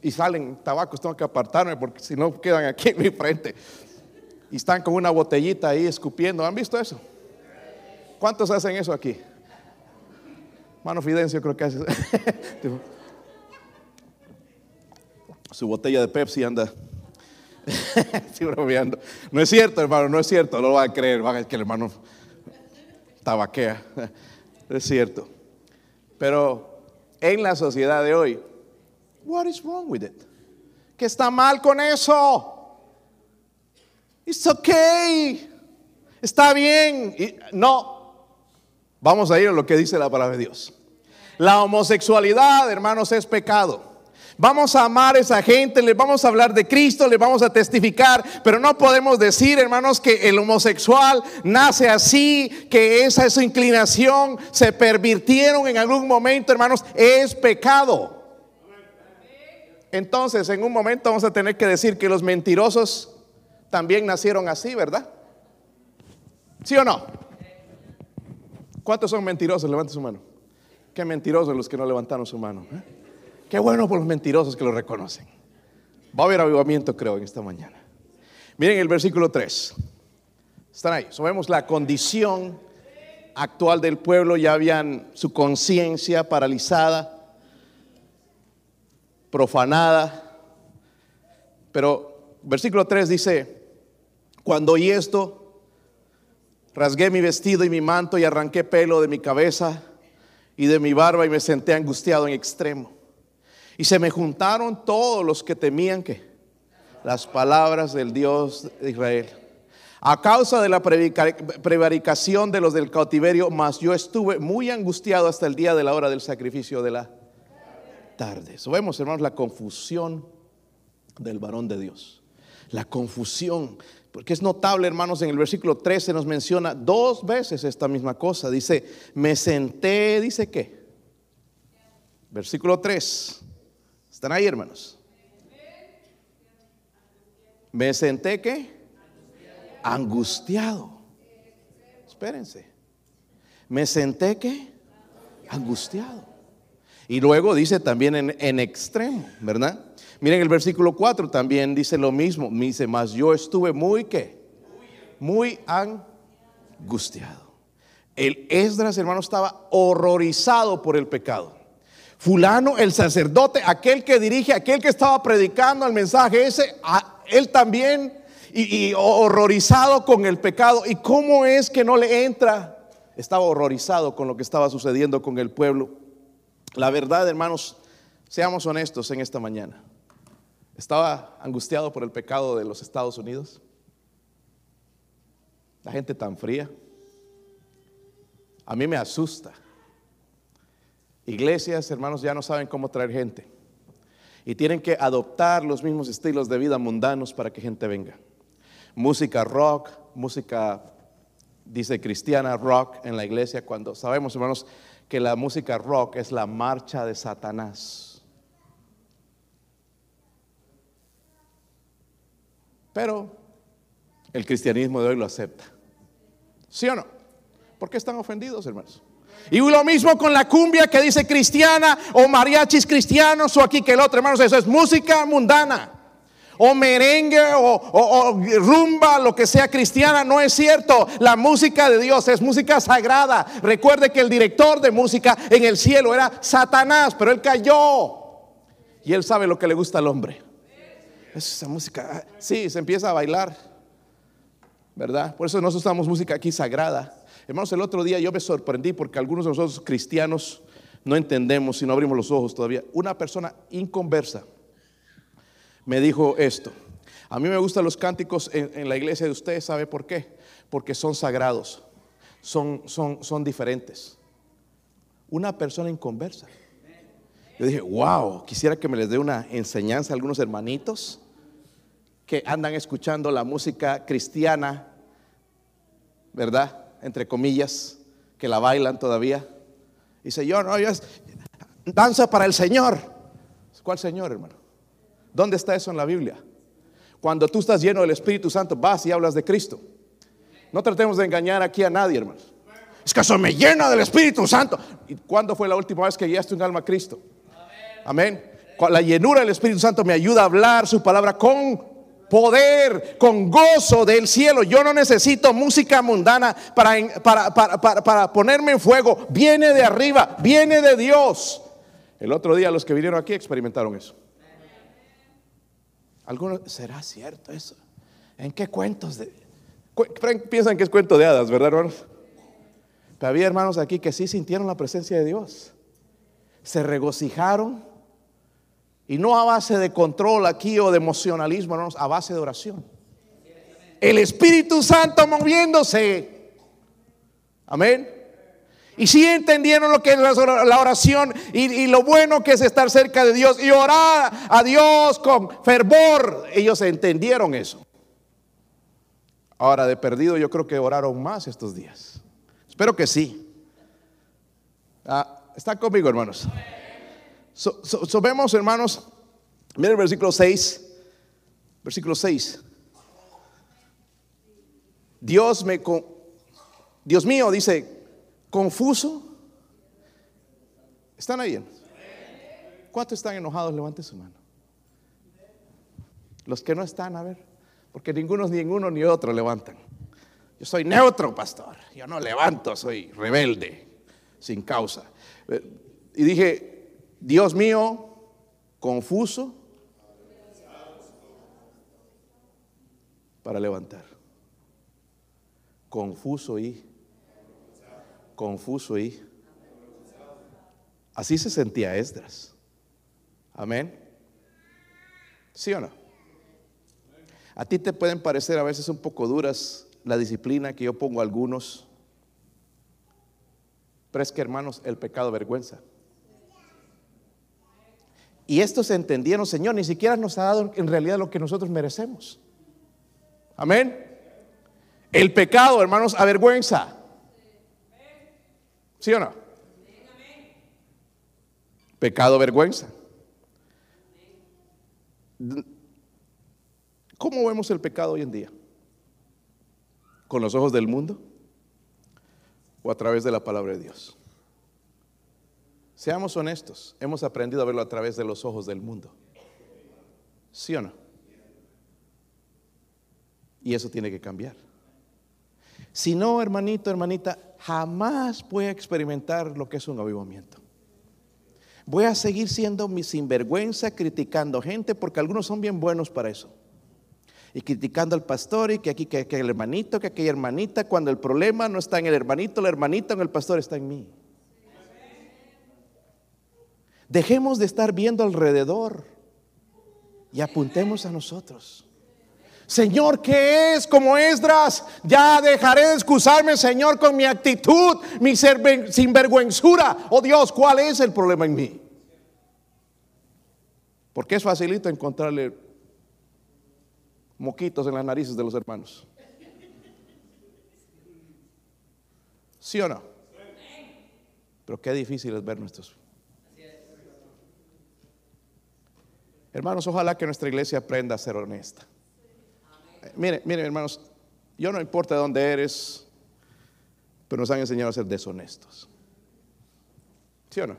y salen tabacos, tengo que apartarme porque si no quedan aquí en mi frente. Y están con una botellita ahí escupiendo. ¿Han visto eso? ¿Cuántos hacen eso aquí? Mano Fidencio creo que hace. [laughs] Su botella de Pepsi anda. [laughs] Estoy bromeando. No es cierto, hermano, no es cierto. No lo van a creer. Van a que el hermano tabaquea. [laughs] Es cierto. Pero en la sociedad de hoy, what is wrong with it? ¿Qué está mal con eso? It's okay. Está bien. No. Vamos a ir a lo que dice la palabra de Dios. La homosexualidad, hermanos, es pecado. Vamos a amar a esa gente, les vamos a hablar de Cristo, les vamos a testificar, pero no podemos decir, hermanos, que el homosexual nace así, que esa es su inclinación, se pervirtieron en algún momento, hermanos, es pecado. Entonces, en un momento vamos a tener que decir que los mentirosos también nacieron así, ¿verdad? ¿Sí o no? ¿Cuántos son mentirosos? Levanten su mano. Qué mentirosos los que no levantaron su mano. ¿eh? Qué bueno por los mentirosos que lo reconocen. Va a haber avivamiento, creo, en esta mañana. Miren el versículo 3. Están ahí. Sabemos la condición actual del pueblo. Ya habían su conciencia paralizada, profanada. Pero versículo 3 dice, cuando oí esto, rasgué mi vestido y mi manto y arranqué pelo de mi cabeza y de mi barba y me senté angustiado en extremo. Y se me juntaron todos los que temían que las palabras del Dios de Israel. A causa de la prevaricación de los del cautiverio, mas yo estuve muy angustiado hasta el día de la hora del sacrificio de la tarde. So, vemos, hermanos, la confusión del varón de Dios. La confusión. Porque es notable, hermanos, en el versículo 13 nos menciona dos veces esta misma cosa. Dice, me senté, dice qué. Versículo 3. ¿Están ahí, hermanos? Me senté que angustiado. Espérense. Me senté que angustiado. Y luego dice también en, en, extremo, ¿verdad? Miren el versículo 4 también dice lo mismo. Me dice, mas yo estuve muy que, muy angustiado. El Esdras, hermano, estaba horrorizado por el pecado. Fulano, el sacerdote, aquel que dirige, aquel que estaba predicando el mensaje ese, él también, y, horrorizado con el pecado. ¿Y cómo es que no le entra? Estaba horrorizado con lo que estaba sucediendo con el pueblo. La verdad, hermanos, seamos honestos en esta mañana. Estaba angustiado por el pecado de los Estados Unidos. La gente tan fría. A mí me asusta Iglesias, hermanos, ya no saben cómo traer gente. Y tienen que adoptar los mismos estilos de vida mundanos para que gente venga. Música rock, música, dice cristiana rock en la iglesia, cuando sabemos, hermanos, que la música rock es la marcha de Satanás. Pero el cristianismo de hoy lo acepta. ¿Sí o no? ¿Por qué están ofendidos, hermanos? Y lo mismo con la cumbia que dice cristiana o mariachis cristianos o aquí que el otro, hermanos, eso es música mundana. O merengue o, rumba, lo que sea cristiana, no es cierto. La música de Dios es música sagrada. Recuerde que el director de música en el cielo era Satanás, pero él cayó. Y él sabe lo que le gusta al hombre. Esa música, ah, sí, se empieza a bailar. ¿Verdad? Por eso nosotros usamos música aquí sagrada. Hermanos, el otro día yo me sorprendí porque algunos de nosotros cristianos no entendemos si no abrimos los ojos todavía. Una persona inconversa me dijo esto. A mí me gustan los cánticos en, la iglesia de ustedes, ¿sabe por qué? Porque son sagrados, son, son, son diferentes. Una persona inconversa. Yo dije, wow, quisiera que me les dé una enseñanza a algunos hermanitos que andan escuchando la música cristiana, ¿verdad? entre comillas, que la bailan todavía. Dice, yo no, yo es danza para el Señor. ¿Cuál Señor, hermano? ¿Dónde está eso en la Biblia? Cuando tú estás lleno del Espíritu Santo, vas y hablas de Cristo. No tratemos de engañar aquí a nadie, hermanos. Es que eso me llena del Espíritu Santo. ¿Y cuándo fue la última vez que guiaste un alma a Cristo? Amén. La llenura del Espíritu Santo me ayuda a hablar su palabra con poder, con gozo del cielo. Yo no necesito música mundana para, para, ponerme en fuego. Viene de arriba, viene de Dios. El otro día los que vinieron aquí experimentaron eso. Algunos, ¿será cierto eso? ¿En qué cuentos de... piensan que es cuento de hadas, ¿verdad, hermanos? Pero había hermanos aquí que sí sintieron la presencia de Dios. Se regocijaron y no a base de control aquí o de emocionalismo, a base de oración. el Espíritu Santo moviéndose. Amén. Y si entendieron lo que es la oración y, lo bueno que es estar cerca de Dios y orar a Dios con fervor. Ellos entendieron eso. Ahora, de perdido, yo creo que oraron más estos días. Espero que sí. Ah, ¿Están conmigo, hermanos? So, vemos, hermanos, miren el versículo 6. Versículo 6. Dios me, Dios mío, dice, confuso. ¿Están ahí? ¿Cuántos están enojados? Levante su mano. Los que no están, a ver, porque ninguno, ni uno ni otro levantan. Yo soy neutro, pastor. Yo no levanto, soy rebelde, sin causa. Y dije, Dios mío, confuso para levantar. Confuso y confuso y así se sentía Esdras. Amén. ¿Sí o no? A ti te pueden parecer a veces un poco duras la disciplina que yo pongo a algunos. Pero es que hermanos, el pecado vergüenza. Y estos entendieron, Señor, ni siquiera nos ha dado en realidad lo que nosotros merecemos. Amén. El pecado, hermanos, avergüenza. ¿Sí o no? Pecado, vergüenza. ¿Cómo vemos el pecado hoy en día? ¿Con los ojos del mundo? ¿O a través de la palabra de Dios? Seamos honestos, hemos aprendido a verlo a través de los ojos del mundo. ¿Sí o no? Y eso tiene que cambiar. Si no, hermanito, hermanita, jamás voy a experimentar lo que es un avivamiento. Voy a seguir siendo mi sinvergüenza criticando gente porque algunos son bien buenos para eso. Y criticando al pastor y que aquí que, que el hermanito, que aquella hermanita, cuando el problema no está en el hermanito, la hermanita en el pastor está en mí. Dejemos de estar viendo alrededor y apuntemos a nosotros. Señor, ¿qué es como Esdras? Ya dejaré de excusarme, Señor, con mi actitud, mi sinvergüenzura. Oh Dios, ¿cuál es el problema en mí? Porque es facilito encontrarle moquitos en las narices de los hermanos. ¿Sí o no? Pero qué difícil es ver nuestros. Hermanos, ojalá que nuestra iglesia aprenda a ser honesta. Mire, mire, hermanos, yo no importa de dónde eres, pero nos han enseñado a ser deshonestos. ¿Sí o no?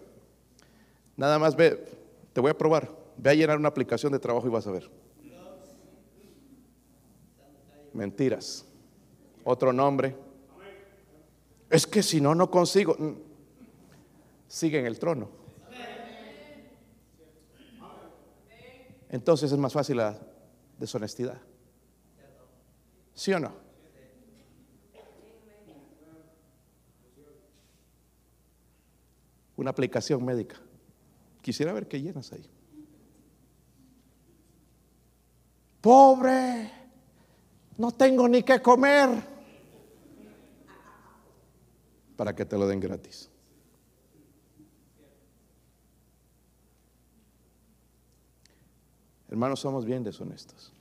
Nada más ve, te voy a probar. Ve a llenar una aplicación de trabajo y vas a ver. Mentiras. Otro nombre. Es que si no, no consigo. Sigue en el trono. Entonces es más fácil la deshonestidad. ¿Sí o no? Una aplicación médica. Quisiera ver qué llenas ahí. Pobre, no tengo ni qué comer. Para que te lo den gratis. Hermanos, somos bien deshonestos.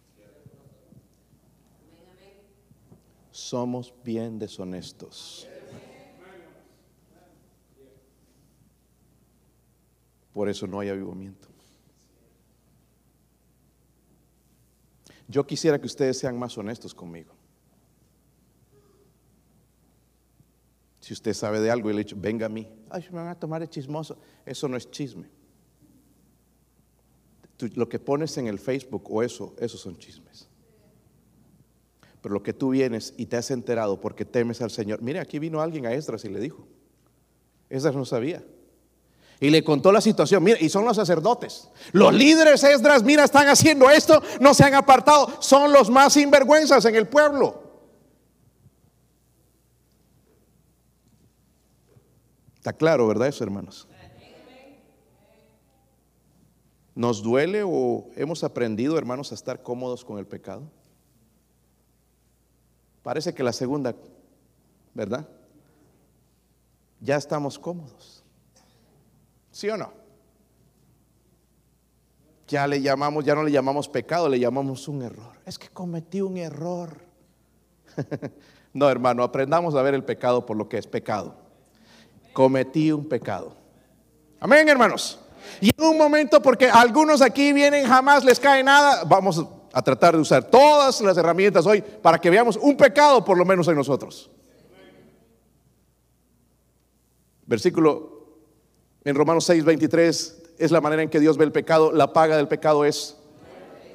somos bien deshonestos. Por eso no hay avivamiento. Yo quisiera que ustedes sean más honestos conmigo. Si usted sabe de algo y le dicho, venga a mí, ay, me van a tomar el chismoso. Eso no es chisme. Lo que pones en el Facebook o eso, esos son chismes. Pero lo que tú vienes y te has enterado porque temes al Señor. Mire, aquí vino alguien a Esdras y le dijo. Esdras no sabía. Y le contó la situación. Mira, y son los sacerdotes. Los líderes Esdras, mira, están haciendo esto, no se han apartado. Son los más sinvergüenzas en el pueblo. Está claro, ¿verdad eso, hermanos? ¿Nos duele o hemos aprendido, hermanos, a estar cómodos con el pecado? Parece que la segunda, ¿verdad? Ya estamos cómodos. ¿Sí o no? Ya le llamamos, ya no le llamamos pecado, le llamamos un error. Es que cometí un error. [laughs] no, hermano, aprendamos a ver el pecado por lo que es pecado. Cometí un pecado. Amén, hermanos. Y en un momento, porque algunos aquí vienen, jamás les cae nada, vamos a tratar de usar todas las herramientas hoy para que veamos un pecado por lo menos en nosotros. Versículo en Romanos 6, 23 es la manera en que Dios ve el pecado. La paga del pecado es,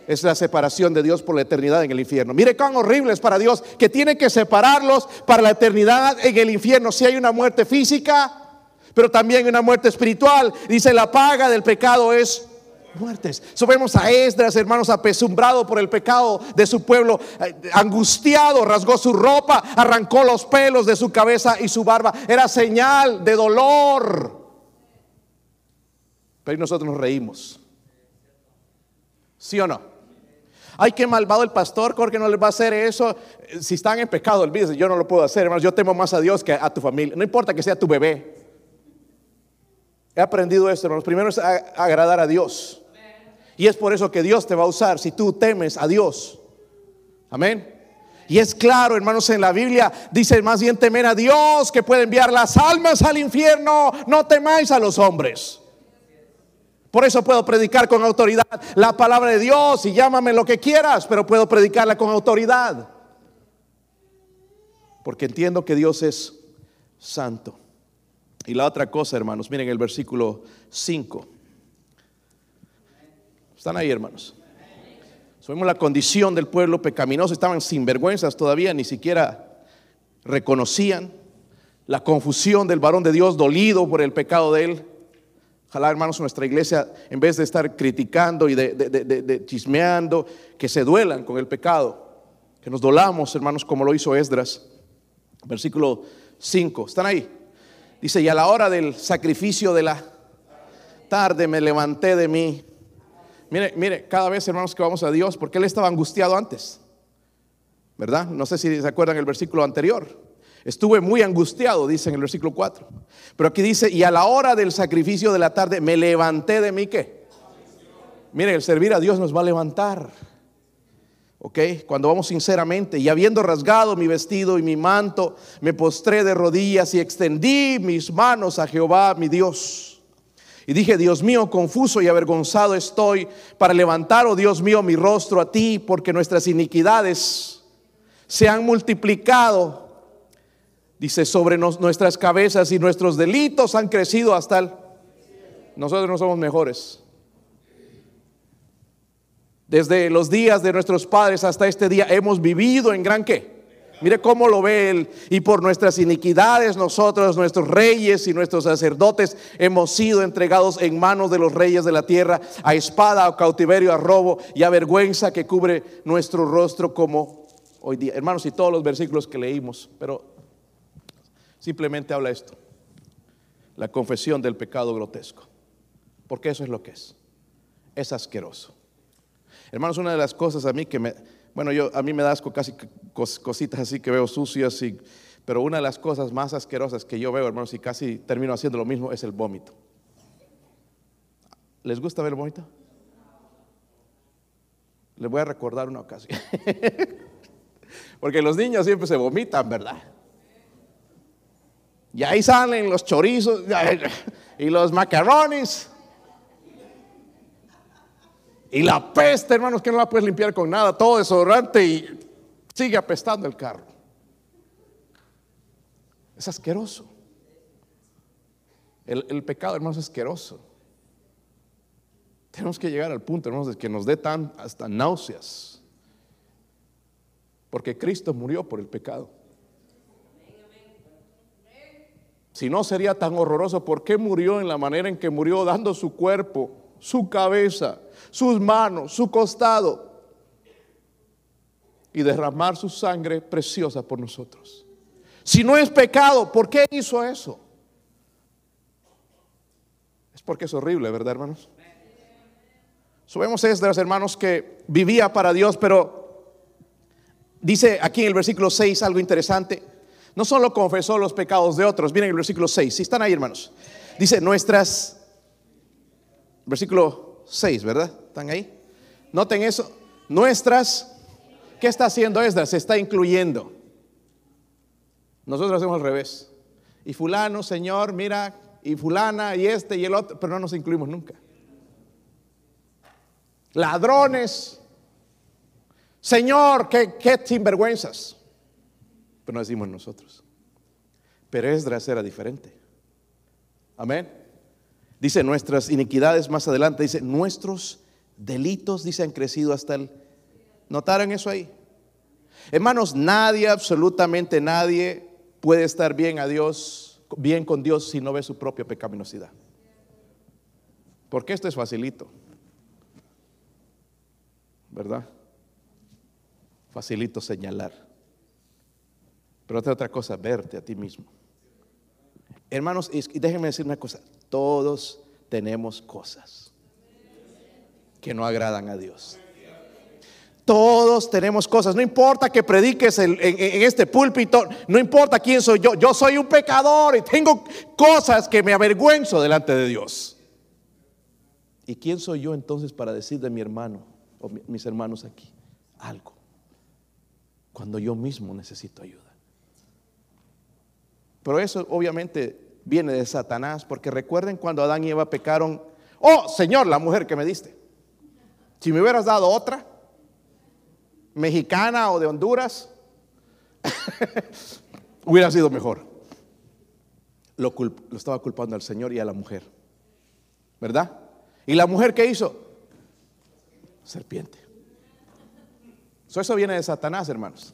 es la separación de Dios por la eternidad en el infierno. Mire cuán horrible es para Dios que tiene que separarlos para la eternidad en el infierno. Si hay una muerte física, pero también una muerte espiritual. Dice la paga del pecado es muertes. Subimos a Esdras, hermanos, apesumbrado por el pecado de su pueblo, eh, angustiado, rasgó su ropa, arrancó los pelos de su cabeza y su barba. Era señal de dolor. Pero nosotros nos reímos. ¿Sí o no? Ay, qué malvado el pastor, porque no les va a hacer eso. Si están en pecado, olvídese, yo no lo puedo hacer, hermanos. Yo temo más a Dios que a tu familia. No importa que sea tu bebé. He aprendido esto, hermanos. Primero es agradar a Dios. Y es por eso que Dios te va a usar si tú temes a Dios. Amén. Y es claro, hermanos, en la Biblia dice más bien temer a Dios que puede enviar las almas al infierno. No temáis a los hombres. Por eso puedo predicar con autoridad la palabra de Dios y llámame lo que quieras, pero puedo predicarla con autoridad. Porque entiendo que Dios es santo. Y la otra cosa, hermanos, miren el versículo 5. Están ahí, hermanos. Sabemos la condición del pueblo pecaminoso, estaban sin vergüenzas todavía, ni siquiera reconocían la confusión del varón de Dios dolido por el pecado de él. Ojalá, hermanos, nuestra iglesia, en vez de estar criticando y de, chismeando, que se duelan con el pecado, que nos dolamos, hermanos, como lo hizo Esdras. Versículo 5, ¿están ahí? Dice, y a la hora del sacrificio de la tarde me levanté de mí Mire, mire, cada vez hermanos que vamos a Dios, porque él estaba angustiado antes, ¿verdad? No sé si se acuerdan el versículo anterior. Estuve muy angustiado, dice en el versículo 4. Pero aquí dice, y a la hora del sacrificio de la tarde me levanté de mí, ¿qué? Mire, el servir a Dios nos va a levantar. ¿Ok? Cuando vamos sinceramente y habiendo rasgado mi vestido y mi manto, me postré de rodillas y extendí mis manos a Jehová, mi Dios. Y dije, Dios mío, confuso y avergonzado estoy para levantar, oh Dios mío, mi rostro a ti, porque nuestras iniquidades se han multiplicado, dice, sobre nuestras cabezas y nuestros delitos han crecido hasta el... Nosotros no somos mejores. Desde los días de nuestros padres hasta este día hemos vivido en gran qué? Mire cómo lo ve él. Y por nuestras iniquidades nosotros, nuestros reyes y nuestros sacerdotes, hemos sido entregados en manos de los reyes de la tierra, a espada, a cautiverio, a robo y a vergüenza que cubre nuestro rostro como hoy día. Hermanos, y todos los versículos que leímos, pero simplemente habla esto. La confesión del pecado grotesco. Porque eso es lo que es. Es asqueroso. Hermanos, una de las cosas a mí que me bueno, yo, a mí me da asco casi cositas así que veo sucias, y, pero una de las cosas más asquerosas que yo veo, hermanos, y casi termino haciendo lo mismo, es el vómito. ¿Les gusta ver el vómito? Les voy a recordar una ocasión. [laughs] Porque los niños siempre se vomitan, ¿verdad? Y ahí salen los chorizos y los macarrones. Y la peste, hermanos, que no la puedes limpiar con nada, todo desodorante y sigue apestando el carro. Es asqueroso. El, pecado, hermanos, es asqueroso. Tenemos que llegar al punto, hermanos, de que nos dé tan hasta náuseas. Porque Cristo murió por el pecado. Si no sería tan horroroso, ¿por qué murió en la manera en que murió, dando su cuerpo, su cabeza, sus manos, su costado y derramar su sangre preciosa por nosotros. Si no es pecado, ¿por qué hizo eso? Es porque es horrible, ¿verdad, hermanos? De los hermanos que vivía para Dios, pero Dice aquí en el versículo 6 algo interesante. No solo confesó los pecados de otros, miren el versículo 6, si están ahí hermanos. Dice, nuestras, versículo 6, ¿verdad? ¿Están ahí? Noten eso, nuestras, ¿qué está haciendo Esdras? Se está incluyendo. Nosotros hacemos al revés. Y fulano, Señor, mira, y fulana, y este, y el otro, pero no nos incluimos nunca. Ladrones, Señor, qué, qué sinvergüenzas. Pero no decimos nosotros. Pero Esdras era diferente. Amén. Dice nuestras iniquidades más adelante, dice nuestros delitos, dice, han crecido hasta el... ¿Notaron eso ahí? Hermanos, nadie, absolutamente nadie puede estar bien a Dios, bien con Dios si no ve su propia pecaminosidad. Porque esto es facilito. ¿Verdad? Facilito señalar. Pero otra, otra cosa, verte a ti mismo. Hermanos, y déjenme decir una cosa, todos tenemos cosas que no agradan a Dios. Todos tenemos cosas, no importa que prediques en, este púlpito, no importa quién soy yo, yo soy un pecador y tengo cosas que me avergüenzo delante de Dios. ¿Y quién soy yo entonces para decir de mi hermano o mis hermanos aquí algo? Cuando yo mismo necesito ayuda. Pero eso obviamente viene de Satanás, porque recuerden cuando Adán y Eva pecaron, oh Señor, la mujer que me diste. Si me hubieras dado otra, mexicana o de Honduras, [laughs] hubiera sido mejor. Lo, lo, estaba culpando al Señor y a la mujer. ¿Verdad? ¿Y la mujer qué hizo? Serpiente. eso viene de Satanás, hermanos.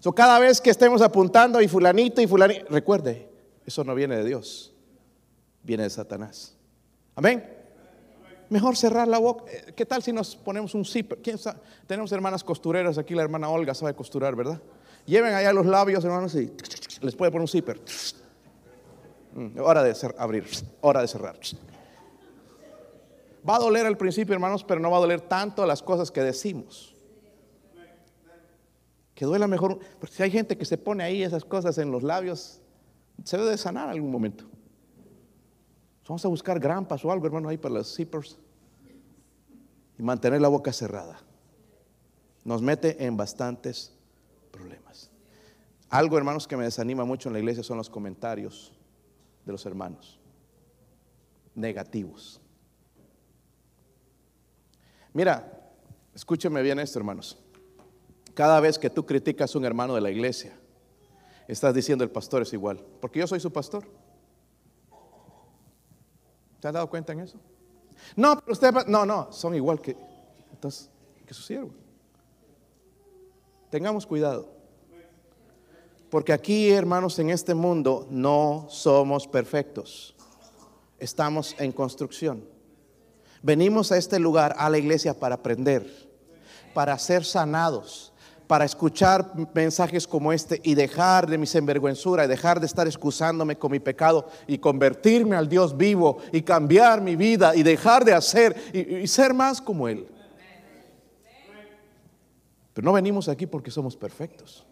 So, cada vez que estemos apuntando y fulanito y fulanito, recuerde, eso no viene de Dios, viene de Satanás. Amén. Mejor cerrar la boca. Eh, ¿Qué tal si nos ponemos un zipper? ¿Quién? Tenemos hermanas costureras aquí, la hermana Olga sabe costurar, ¿verdad? Lleven allá los labios, hermanos, y les puede poner un zipper. Mm, hora de abrir, hora de cerrar. Va a doler al principio, hermanos, pero no va a doler tanto las cosas que decimos que duela mejor. Porque si hay gente que se pone ahí esas cosas en los labios, se debe de sanar algún momento. Vamos a buscar grampas o algo, hermano, ahí para los zippers. Y mantener la boca cerrada. Nos mete en bastantes problemas. Algo, hermanos, que me desanima mucho en la iglesia son los comentarios de los hermanos. Negativos. Mira, escúcheme bien esto, hermanos. Cada vez que tú criticas a un hermano de la iglesia, estás diciendo el pastor es igual, porque yo soy su pastor. ¿Se han dado cuenta en eso? No, pero usted, no, no, son igual que, entonces, que su. Tengamos cuidado. Porque aquí, hermanos, en este mundo no somos perfectos. Estamos en construcción. Venimos a este lugar, a la iglesia, para aprender, para ser sanados, para escuchar mensajes como este y dejar de mi envergüenzura y dejar de estar excusándome con mi pecado y convertirme al Dios vivo y cambiar mi vida y dejar de hacer y, ser más como Él. Pero no venimos aquí porque somos perfectos.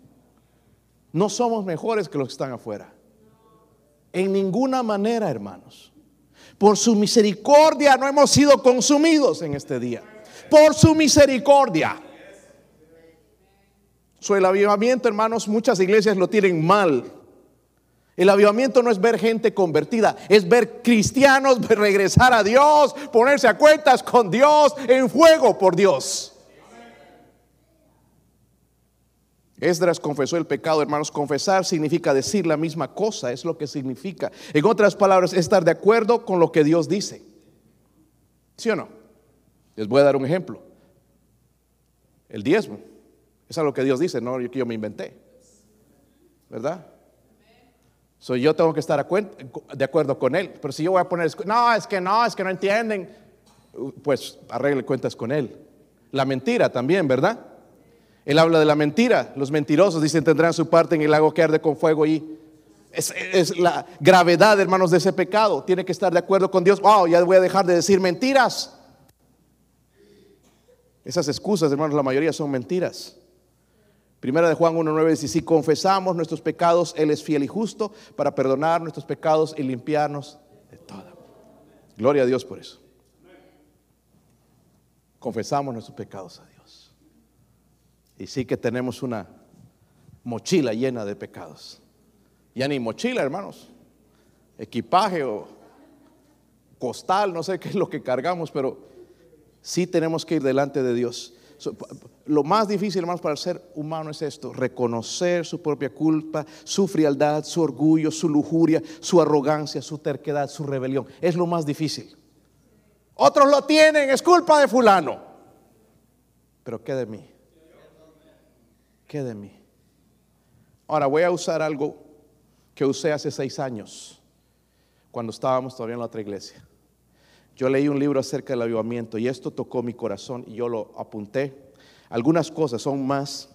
No somos mejores que los que están afuera. En ninguna manera, hermanos. Por su misericordia no hemos sido consumidos en este día. Por su misericordia. So, el avivamiento, hermanos, muchas iglesias lo tienen mal. El avivamiento no es ver gente convertida, es ver cristianos [laughs] regresar a Dios, ponerse a cuentas con Dios, en fuego por Dios. Esdras confesó el pecado, hermanos. Confesar significa decir la misma cosa, es lo que significa. En otras palabras, estar de acuerdo con lo que Dios dice. ¿Sí o no? Les voy a dar un ejemplo. El diezmo. Es lo que Dios dice, no que yo me inventé. ¿Verdad? Yo tengo que estar de acuerdo con Él. Pero si yo voy a poner, no, es que no, es que no entienden, pues arregle cuentas con Él. La mentira también, ¿verdad? Él habla de la mentira. Los mentirosos dicen tendrán su parte en el lago que arde con fuego y es, es, la gravedad, hermanos, de ese pecado. Tiene que estar de acuerdo con Dios. Wow, ya voy a dejar de decir mentiras. Esas excusas, hermanos, la mayoría son mentiras. Primera de Juan 1.9 dice, si confesamos nuestros pecados, Él es fiel y justo para perdonar nuestros pecados y limpiarnos de todo. Gloria a Dios por eso. Confesamos nuestros pecados a Dios. Y sí que tenemos una mochila llena de pecados. Ya ni mochila, hermanos. Equipaje o costal, no sé qué es lo que cargamos, pero sí tenemos que ir delante de Dios lo más difícil, hermanos, para el ser humano es esto, reconocer su propia culpa, su frialdad, su orgullo, su lujuria, su arrogancia, su terquedad, su rebelión. Es lo más difícil. Otros lo tienen, es culpa de fulano. Pero ¿qué de mí? ¿Qué de mí? Ahora voy a usar algo que usé hace seis años, cuando estábamos todavía en la otra iglesia. Yo leí un libro acerca del avivamiento y esto tocó mi corazón y yo lo apunté. Algunas cosas son más,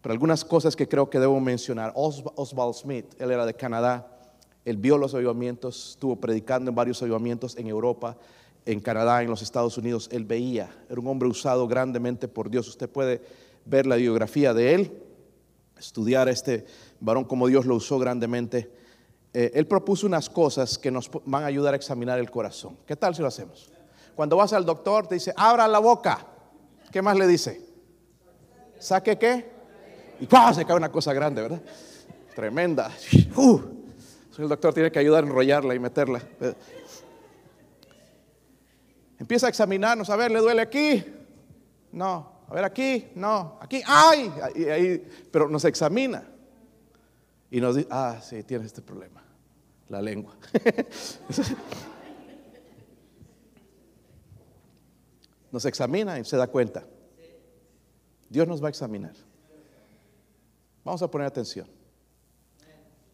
pero algunas cosas que creo que debo mencionar. Oswald Smith, él era de Canadá, él vio los avivamientos, estuvo predicando en varios avivamientos en Europa, en Canadá, en los Estados Unidos. Él veía, era un hombre usado grandemente por Dios. Usted puede ver la biografía de él, estudiar a este varón como Dios lo usó grandemente. Eh, él propuso unas cosas que nos van a ayudar a examinar el corazón. ¿Qué tal si lo hacemos? Cuando vas al doctor te dice, abra la boca. ¿Qué más le dice? ¿Saque qué? Y ¡pah! se cae una cosa grande, ¿verdad? Tremenda. Uh, el doctor tiene que ayudar a enrollarla y meterla. Empieza a examinarnos, a ver, ¿le duele aquí? No. A ver, aquí, no. Aquí, ¡ay! pero nos examina. Y nos dice, ah, sí, tienes este problema, la lengua. [laughs] nos examina y se da cuenta. Dios nos va a examinar. Vamos a poner atención.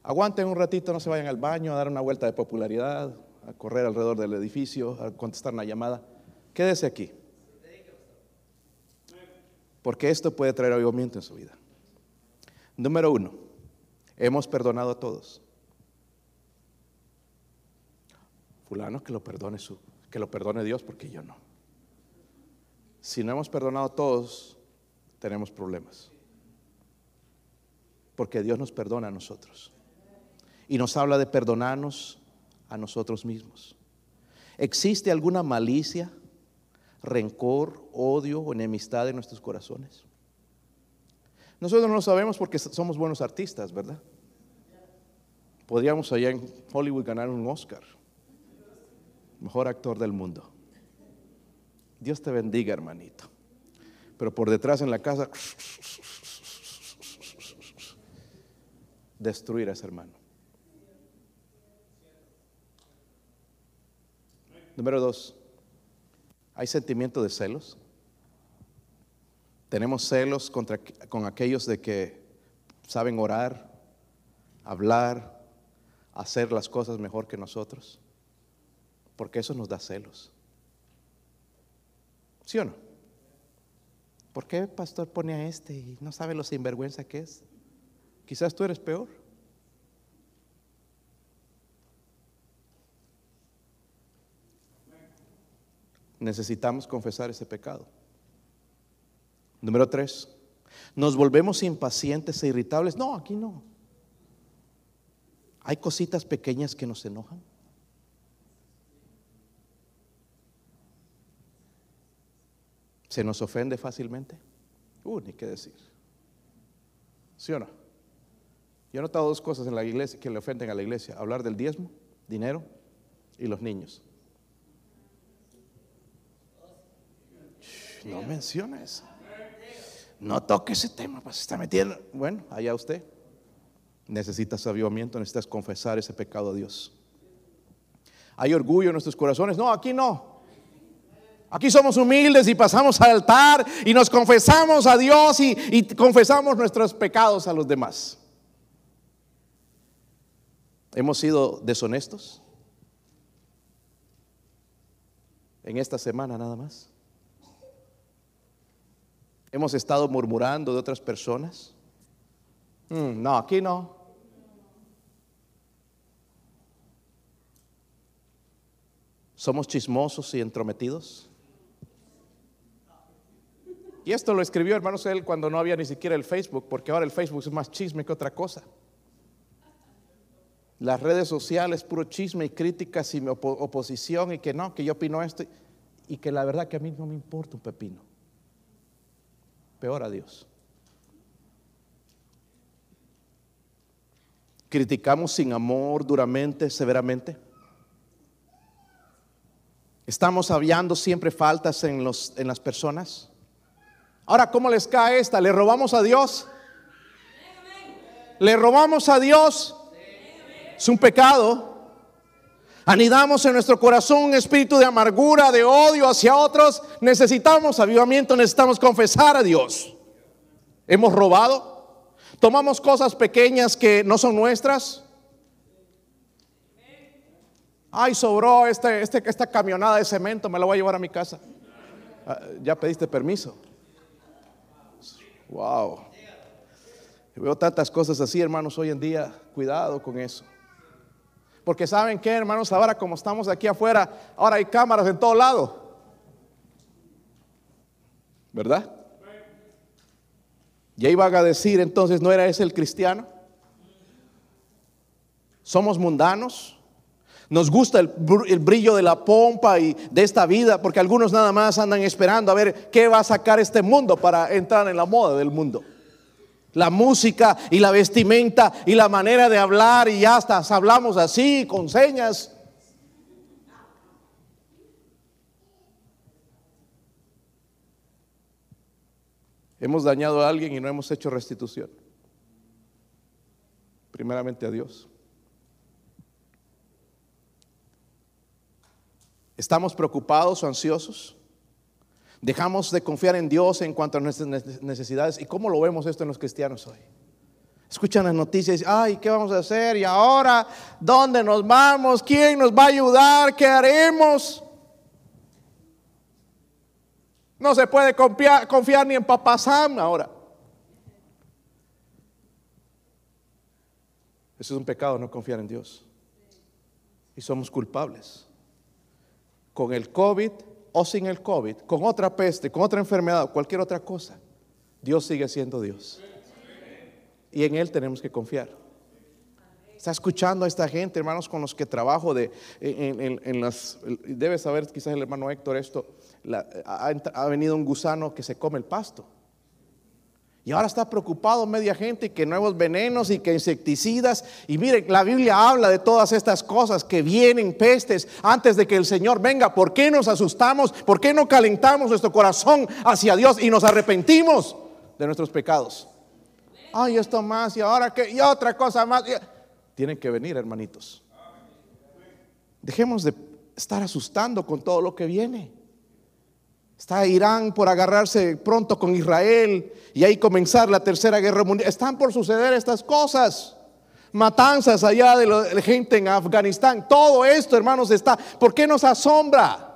Aguanten un ratito, no se vayan al baño a dar una vuelta de popularidad, a correr alrededor del edificio, a contestar una llamada. Quédese aquí. Porque esto puede traer avivamiento en su vida. Número uno, Hemos perdonado a todos. Fulano que lo perdone su, que lo perdone Dios porque yo no. Si no hemos perdonado a todos, tenemos problemas. Porque Dios nos perdona a nosotros. Y nos habla de perdonarnos a nosotros mismos. ¿Existe alguna malicia, rencor, odio o enemistad en nuestros corazones? Nosotros no lo sabemos porque somos buenos artistas, ¿verdad? Podríamos allá en Hollywood ganar un Oscar. Mejor actor del mundo. Dios te bendiga, hermanito. Pero por detrás en la casa, destruir a ese hermano. Número dos, ¿hay sentimiento de celos? Tenemos celos contra, con aquellos de que saben orar, hablar, hacer las cosas mejor que nosotros. Porque eso nos da celos. ¿Sí o no? ¿Por qué el pastor pone a este y no sabe lo sinvergüenza que es? Quizás tú eres peor. Necesitamos confesar ese pecado. Número tres, nos volvemos impacientes e irritables. No, aquí no. Hay cositas pequeñas que nos enojan. ¿Se nos ofende fácilmente? Uh, ni qué decir. ¿Sí o no? Yo he notado dos cosas en la iglesia que le ofenden a la iglesia. Hablar del diezmo, dinero y los niños. No menciones. No toque ese tema, pues se está metiendo. Bueno, allá usted. Necesitas avivamiento, necesitas confesar ese pecado a Dios. Hay orgullo en nuestros corazones. No, aquí no. Aquí somos humildes y pasamos al altar y nos confesamos a Dios y, y confesamos nuestros pecados a los demás. ¿Hemos sido deshonestos? En esta semana nada más. Hemos estado murmurando de otras personas. Mm, no, aquí no. Somos chismosos y entrometidos. Y esto lo escribió, hermanos, él cuando no había ni siquiera el Facebook, porque ahora el Facebook es más chisme que otra cosa. Las redes sociales, puro chisme y críticas y oposición y que no, que yo opino esto y que la verdad que a mí no me importa un pepino. Peor a Dios. Criticamos sin amor, duramente, severamente. Estamos hablando siempre faltas en, los, en las personas. Ahora, ¿cómo les cae esta? ¿Le robamos a Dios? ¿Le robamos a Dios? Es un pecado. Anidamos en nuestro corazón un espíritu de amargura, de odio hacia otros. Necesitamos avivamiento, necesitamos confesar a Dios. Hemos robado. Tomamos cosas pequeñas que no son nuestras. Ay, sobró este, este, esta camionada de cemento, me la voy a llevar a mi casa. Ah, ya pediste permiso. Wow. Veo tantas cosas así, hermanos, hoy en día. Cuidado con eso. Porque saben que, hermanos, ahora como estamos aquí afuera, ahora hay cámaras en todo lado. ¿Verdad? Ya iban a decir entonces, ¿no era ese el cristiano? Somos mundanos. Nos gusta el, el, brillo de la pompa y de esta vida, porque algunos nada más andan esperando a ver qué va a sacar este mundo para entrar en la moda del mundo la música y la vestimenta y la manera de hablar y hasta hablamos así con señas. Hemos dañado a alguien y no hemos hecho restitución. Primeramente a Dios. ¿Estamos preocupados o ansiosos? Dejamos de confiar en Dios en cuanto a nuestras necesidades. ¿Y cómo lo vemos esto en los cristianos hoy? Escuchan las noticias, ay, ¿qué vamos a hacer? ¿Y ahora dónde nos vamos? ¿Quién nos va a ayudar? ¿Qué haremos? No se puede confiar, confiar ni en Papá Sam ahora. Eso es un pecado, no confiar en Dios. Y somos culpables. Con el COVID o sin el COVID, con otra peste, con otra enfermedad, cualquier otra cosa, Dios sigue siendo Dios. Y en Él tenemos que confiar. Está escuchando a esta gente, hermanos, con los que trabajo de, en, las, debe saber quizás el hermano Héctor esto, ha venido un gusano que se come el pasto. Y ahora está preocupado media gente que nuevos venenos y que insecticidas. Y miren, la Biblia habla de todas estas cosas que vienen pestes antes de que el Señor venga. ¿Por qué nos asustamos? ¿Por qué no calentamos nuestro corazón hacia Dios y nos arrepentimos de nuestros pecados? Ay, esto más y ahora que y otra cosa más. Tienen que venir, hermanitos. Dejemos de estar asustando con todo lo que viene. Está Irán por agarrarse pronto con Israel y ahí comenzar la tercera guerra mundial. Están por suceder estas cosas. Matanzas allá de la gente en Afganistán. Todo esto, hermanos, está. ¿Por qué nos asombra?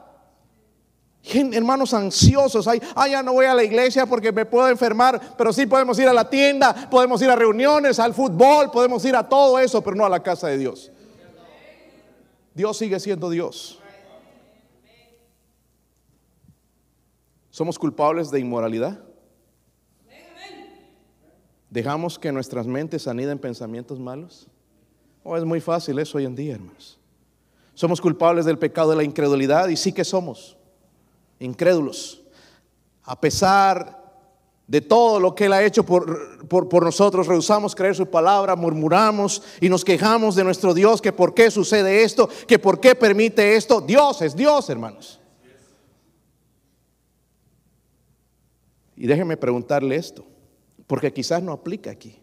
hermanos ansiosos, ay, ay, ya no voy a la iglesia porque me puedo enfermar, pero sí podemos ir a la tienda, podemos ir a reuniones, al fútbol, podemos ir a todo eso, pero no a la casa de Dios. Dios sigue siendo Dios. ¿Somos culpables de inmoralidad? ¿Dejamos que nuestras mentes aniden pensamientos malos? ¿O oh, es muy fácil eso hoy en día, hermanos? ¿Somos culpables del pecado de la incredulidad? Y sí que somos incrédulos. A pesar de todo lo que Él ha hecho por, por, por, nosotros, rehusamos creer su palabra, murmuramos y nos quejamos de nuestro Dios, que por qué sucede esto, que por qué permite esto. Dios es Dios, hermanos. Y déjeme preguntarle esto, porque quizás no aplica aquí.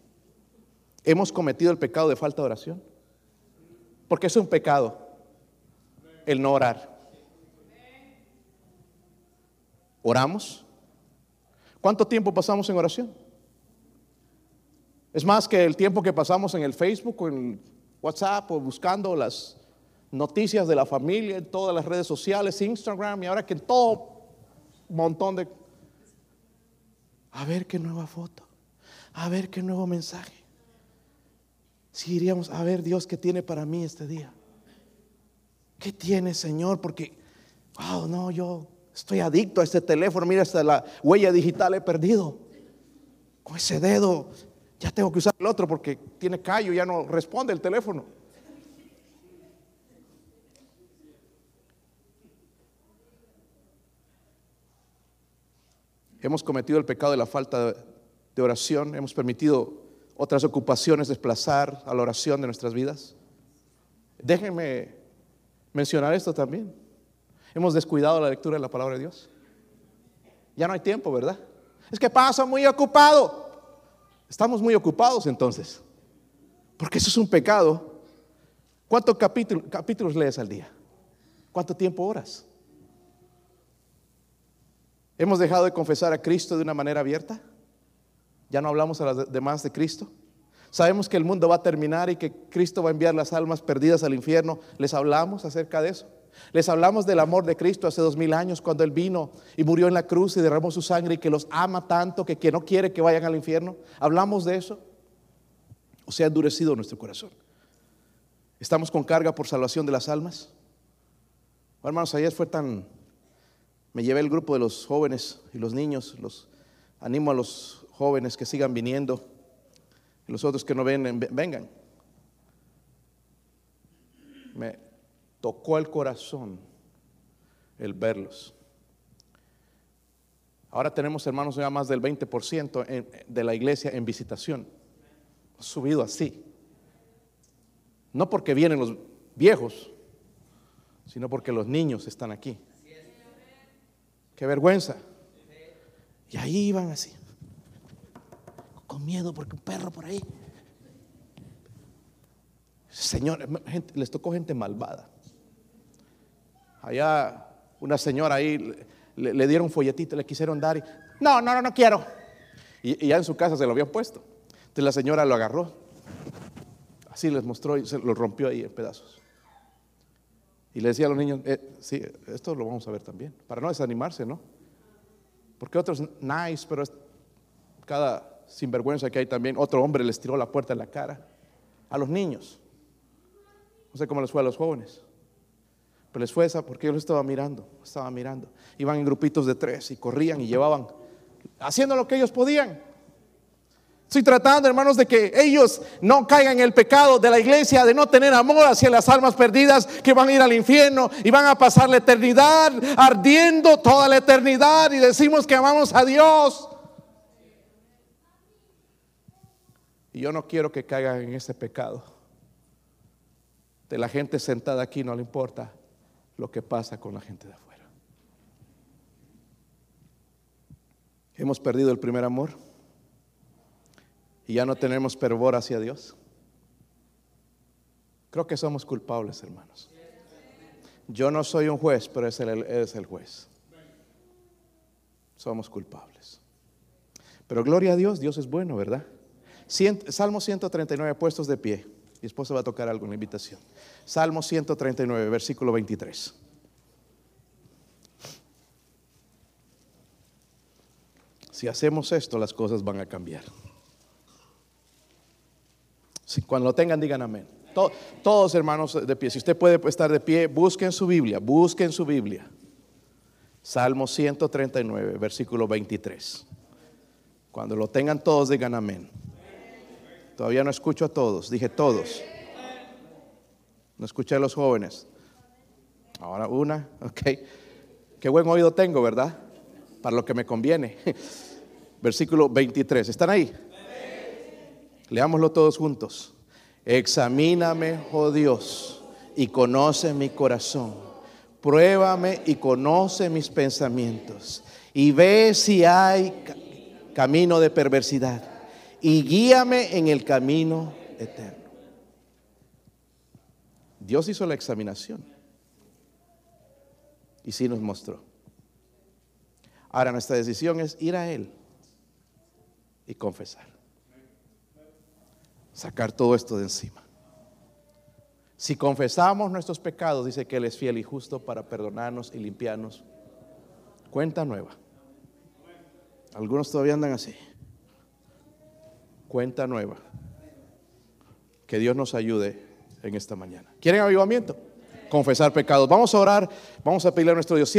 ¿Hemos cometido el pecado de falta de oración? Porque es un pecado el no orar. ¿Oramos? ¿Cuánto tiempo pasamos en oración? Es más que el tiempo que pasamos en el Facebook o en WhatsApp o buscando las noticias de la familia en todas las redes sociales, Instagram y ahora que en todo montón de a ver qué nueva foto, a ver qué nuevo mensaje. Si iríamos a ver Dios qué tiene para mí este día. ¿Qué tiene, Señor? Porque, wow, no, yo Estoy adicto a este teléfono, mira, hasta la huella digital he perdido. Con ese dedo ya tengo que usar el otro porque tiene callo, ya no responde el teléfono. Hemos cometido el pecado de la falta de oración, hemos permitido otras ocupaciones desplazar a la oración de nuestras vidas. Déjenme mencionar esto también. Hemos descuidado la lectura de la palabra de Dios. Ya no hay tiempo, ¿verdad? Es que pasa muy ocupado. Estamos muy ocupados entonces. Porque eso es un pecado. ¿Cuántos capítulos, capítulos lees al día? ¿Cuánto tiempo oras? ¿Hemos dejado de confesar a Cristo de una manera abierta? ¿Ya no hablamos a las demás de Cristo? Sabemos que el mundo va a terminar y que Cristo va a enviar las almas perdidas al infierno. ¿Les hablamos acerca de eso? Les hablamos del amor de Cristo hace dos mil años cuando Él vino y murió en la cruz y derramó su sangre y que los ama tanto que, que no quiere que vayan al infierno. ¿Hablamos de eso? ¿O se ha endurecido nuestro corazón? ¿Estamos con carga por salvación de las almas? hermanos, ayer fue tan... Me llevé el grupo de los jóvenes y los niños, los animo a los jóvenes que sigan viniendo y los otros que no ven, vengan. Me tocó el corazón el verlos. Ahora tenemos, hermanos, ya más del 20% de la iglesia en visitación. Ha subido así. No porque vienen los viejos, sino porque los niños están aquí. Qué vergüenza. Y ahí iban así con miedo porque un perro por ahí. Señor, les tocó gente malvada. Allá una señora ahí le, dieron un folletito, le quisieron dar y, no, no, no, no quiero. Y, ya en su casa se lo habían puesto. Entonces la señora lo agarró. Así les mostró y se lo rompió ahí en pedazos. Y le decía a los niños, eh, sí, esto lo vamos a ver también, para no desanimarse, ¿no? Porque otros, nice, pero cada sinvergüenza que hay también, otro hombre les tiró la puerta en la cara. A los niños. No sé cómo les fue a los jóvenes. Pero les fue esa porque yo los estaba mirando, estaba mirando. Iban en grupitos de tres y corrían y llevaban, haciendo lo que ellos podían. Estoy tratando, hermanos, de que ellos no caigan en el pecado de la iglesia, de no tener amor hacia las almas perdidas que van a ir al infierno y van a pasar la eternidad ardiendo toda la eternidad y decimos que amamos a Dios. Y yo no quiero que caigan en ese pecado. De la gente sentada aquí no le importa lo que pasa con la gente de afuera. Hemos perdido el primer amor y ya no tenemos fervor hacia Dios. Creo que somos culpables, hermanos. Yo no soy un juez, pero es el, es el juez. Somos culpables. Pero gloria a Dios, Dios es bueno, ¿verdad? Salmo 139, puestos de pie. Mi esposa va a tocar la invitación. Salmo 139, versículo 23. Si hacemos esto, las cosas van a cambiar. Cuando lo tengan, digan amén. todos hermanos de pie, si usted puede estar de pie, busquen su Biblia, busquen su Biblia. Salmo 139, versículo 23. Cuando lo tengan todos, digan amén. Todavía no escucho a todos, dije todos. No escuché a los jóvenes. Ahora una, ok. Qué buen oído tengo, ¿verdad? Para lo que me conviene. [laughs] Versículo 23. ¿Están ahí? Leámoslo todos juntos. Examíname, oh Dios, y conoce mi corazón. Pruébame y conoce mis pensamientos. Y ve si hay camino de perversidad y guíame en el camino eterno. Dios hizo la examinación y sí nos mostró. Ahora nuestra decisión es ir a Él y confesar. Sacar todo esto de encima. Si confesamos nuestros pecados, dice que Él es fiel y justo para perdonarnos y limpiarnos. Cuenta nueva. Algunos todavía andan así cuenta nueva. Que Dios nos ayude en esta mañana. ¿Quieren avivamiento? Confesar pecados. Vamos a orar, vamos a pedirle a nuestro Dios.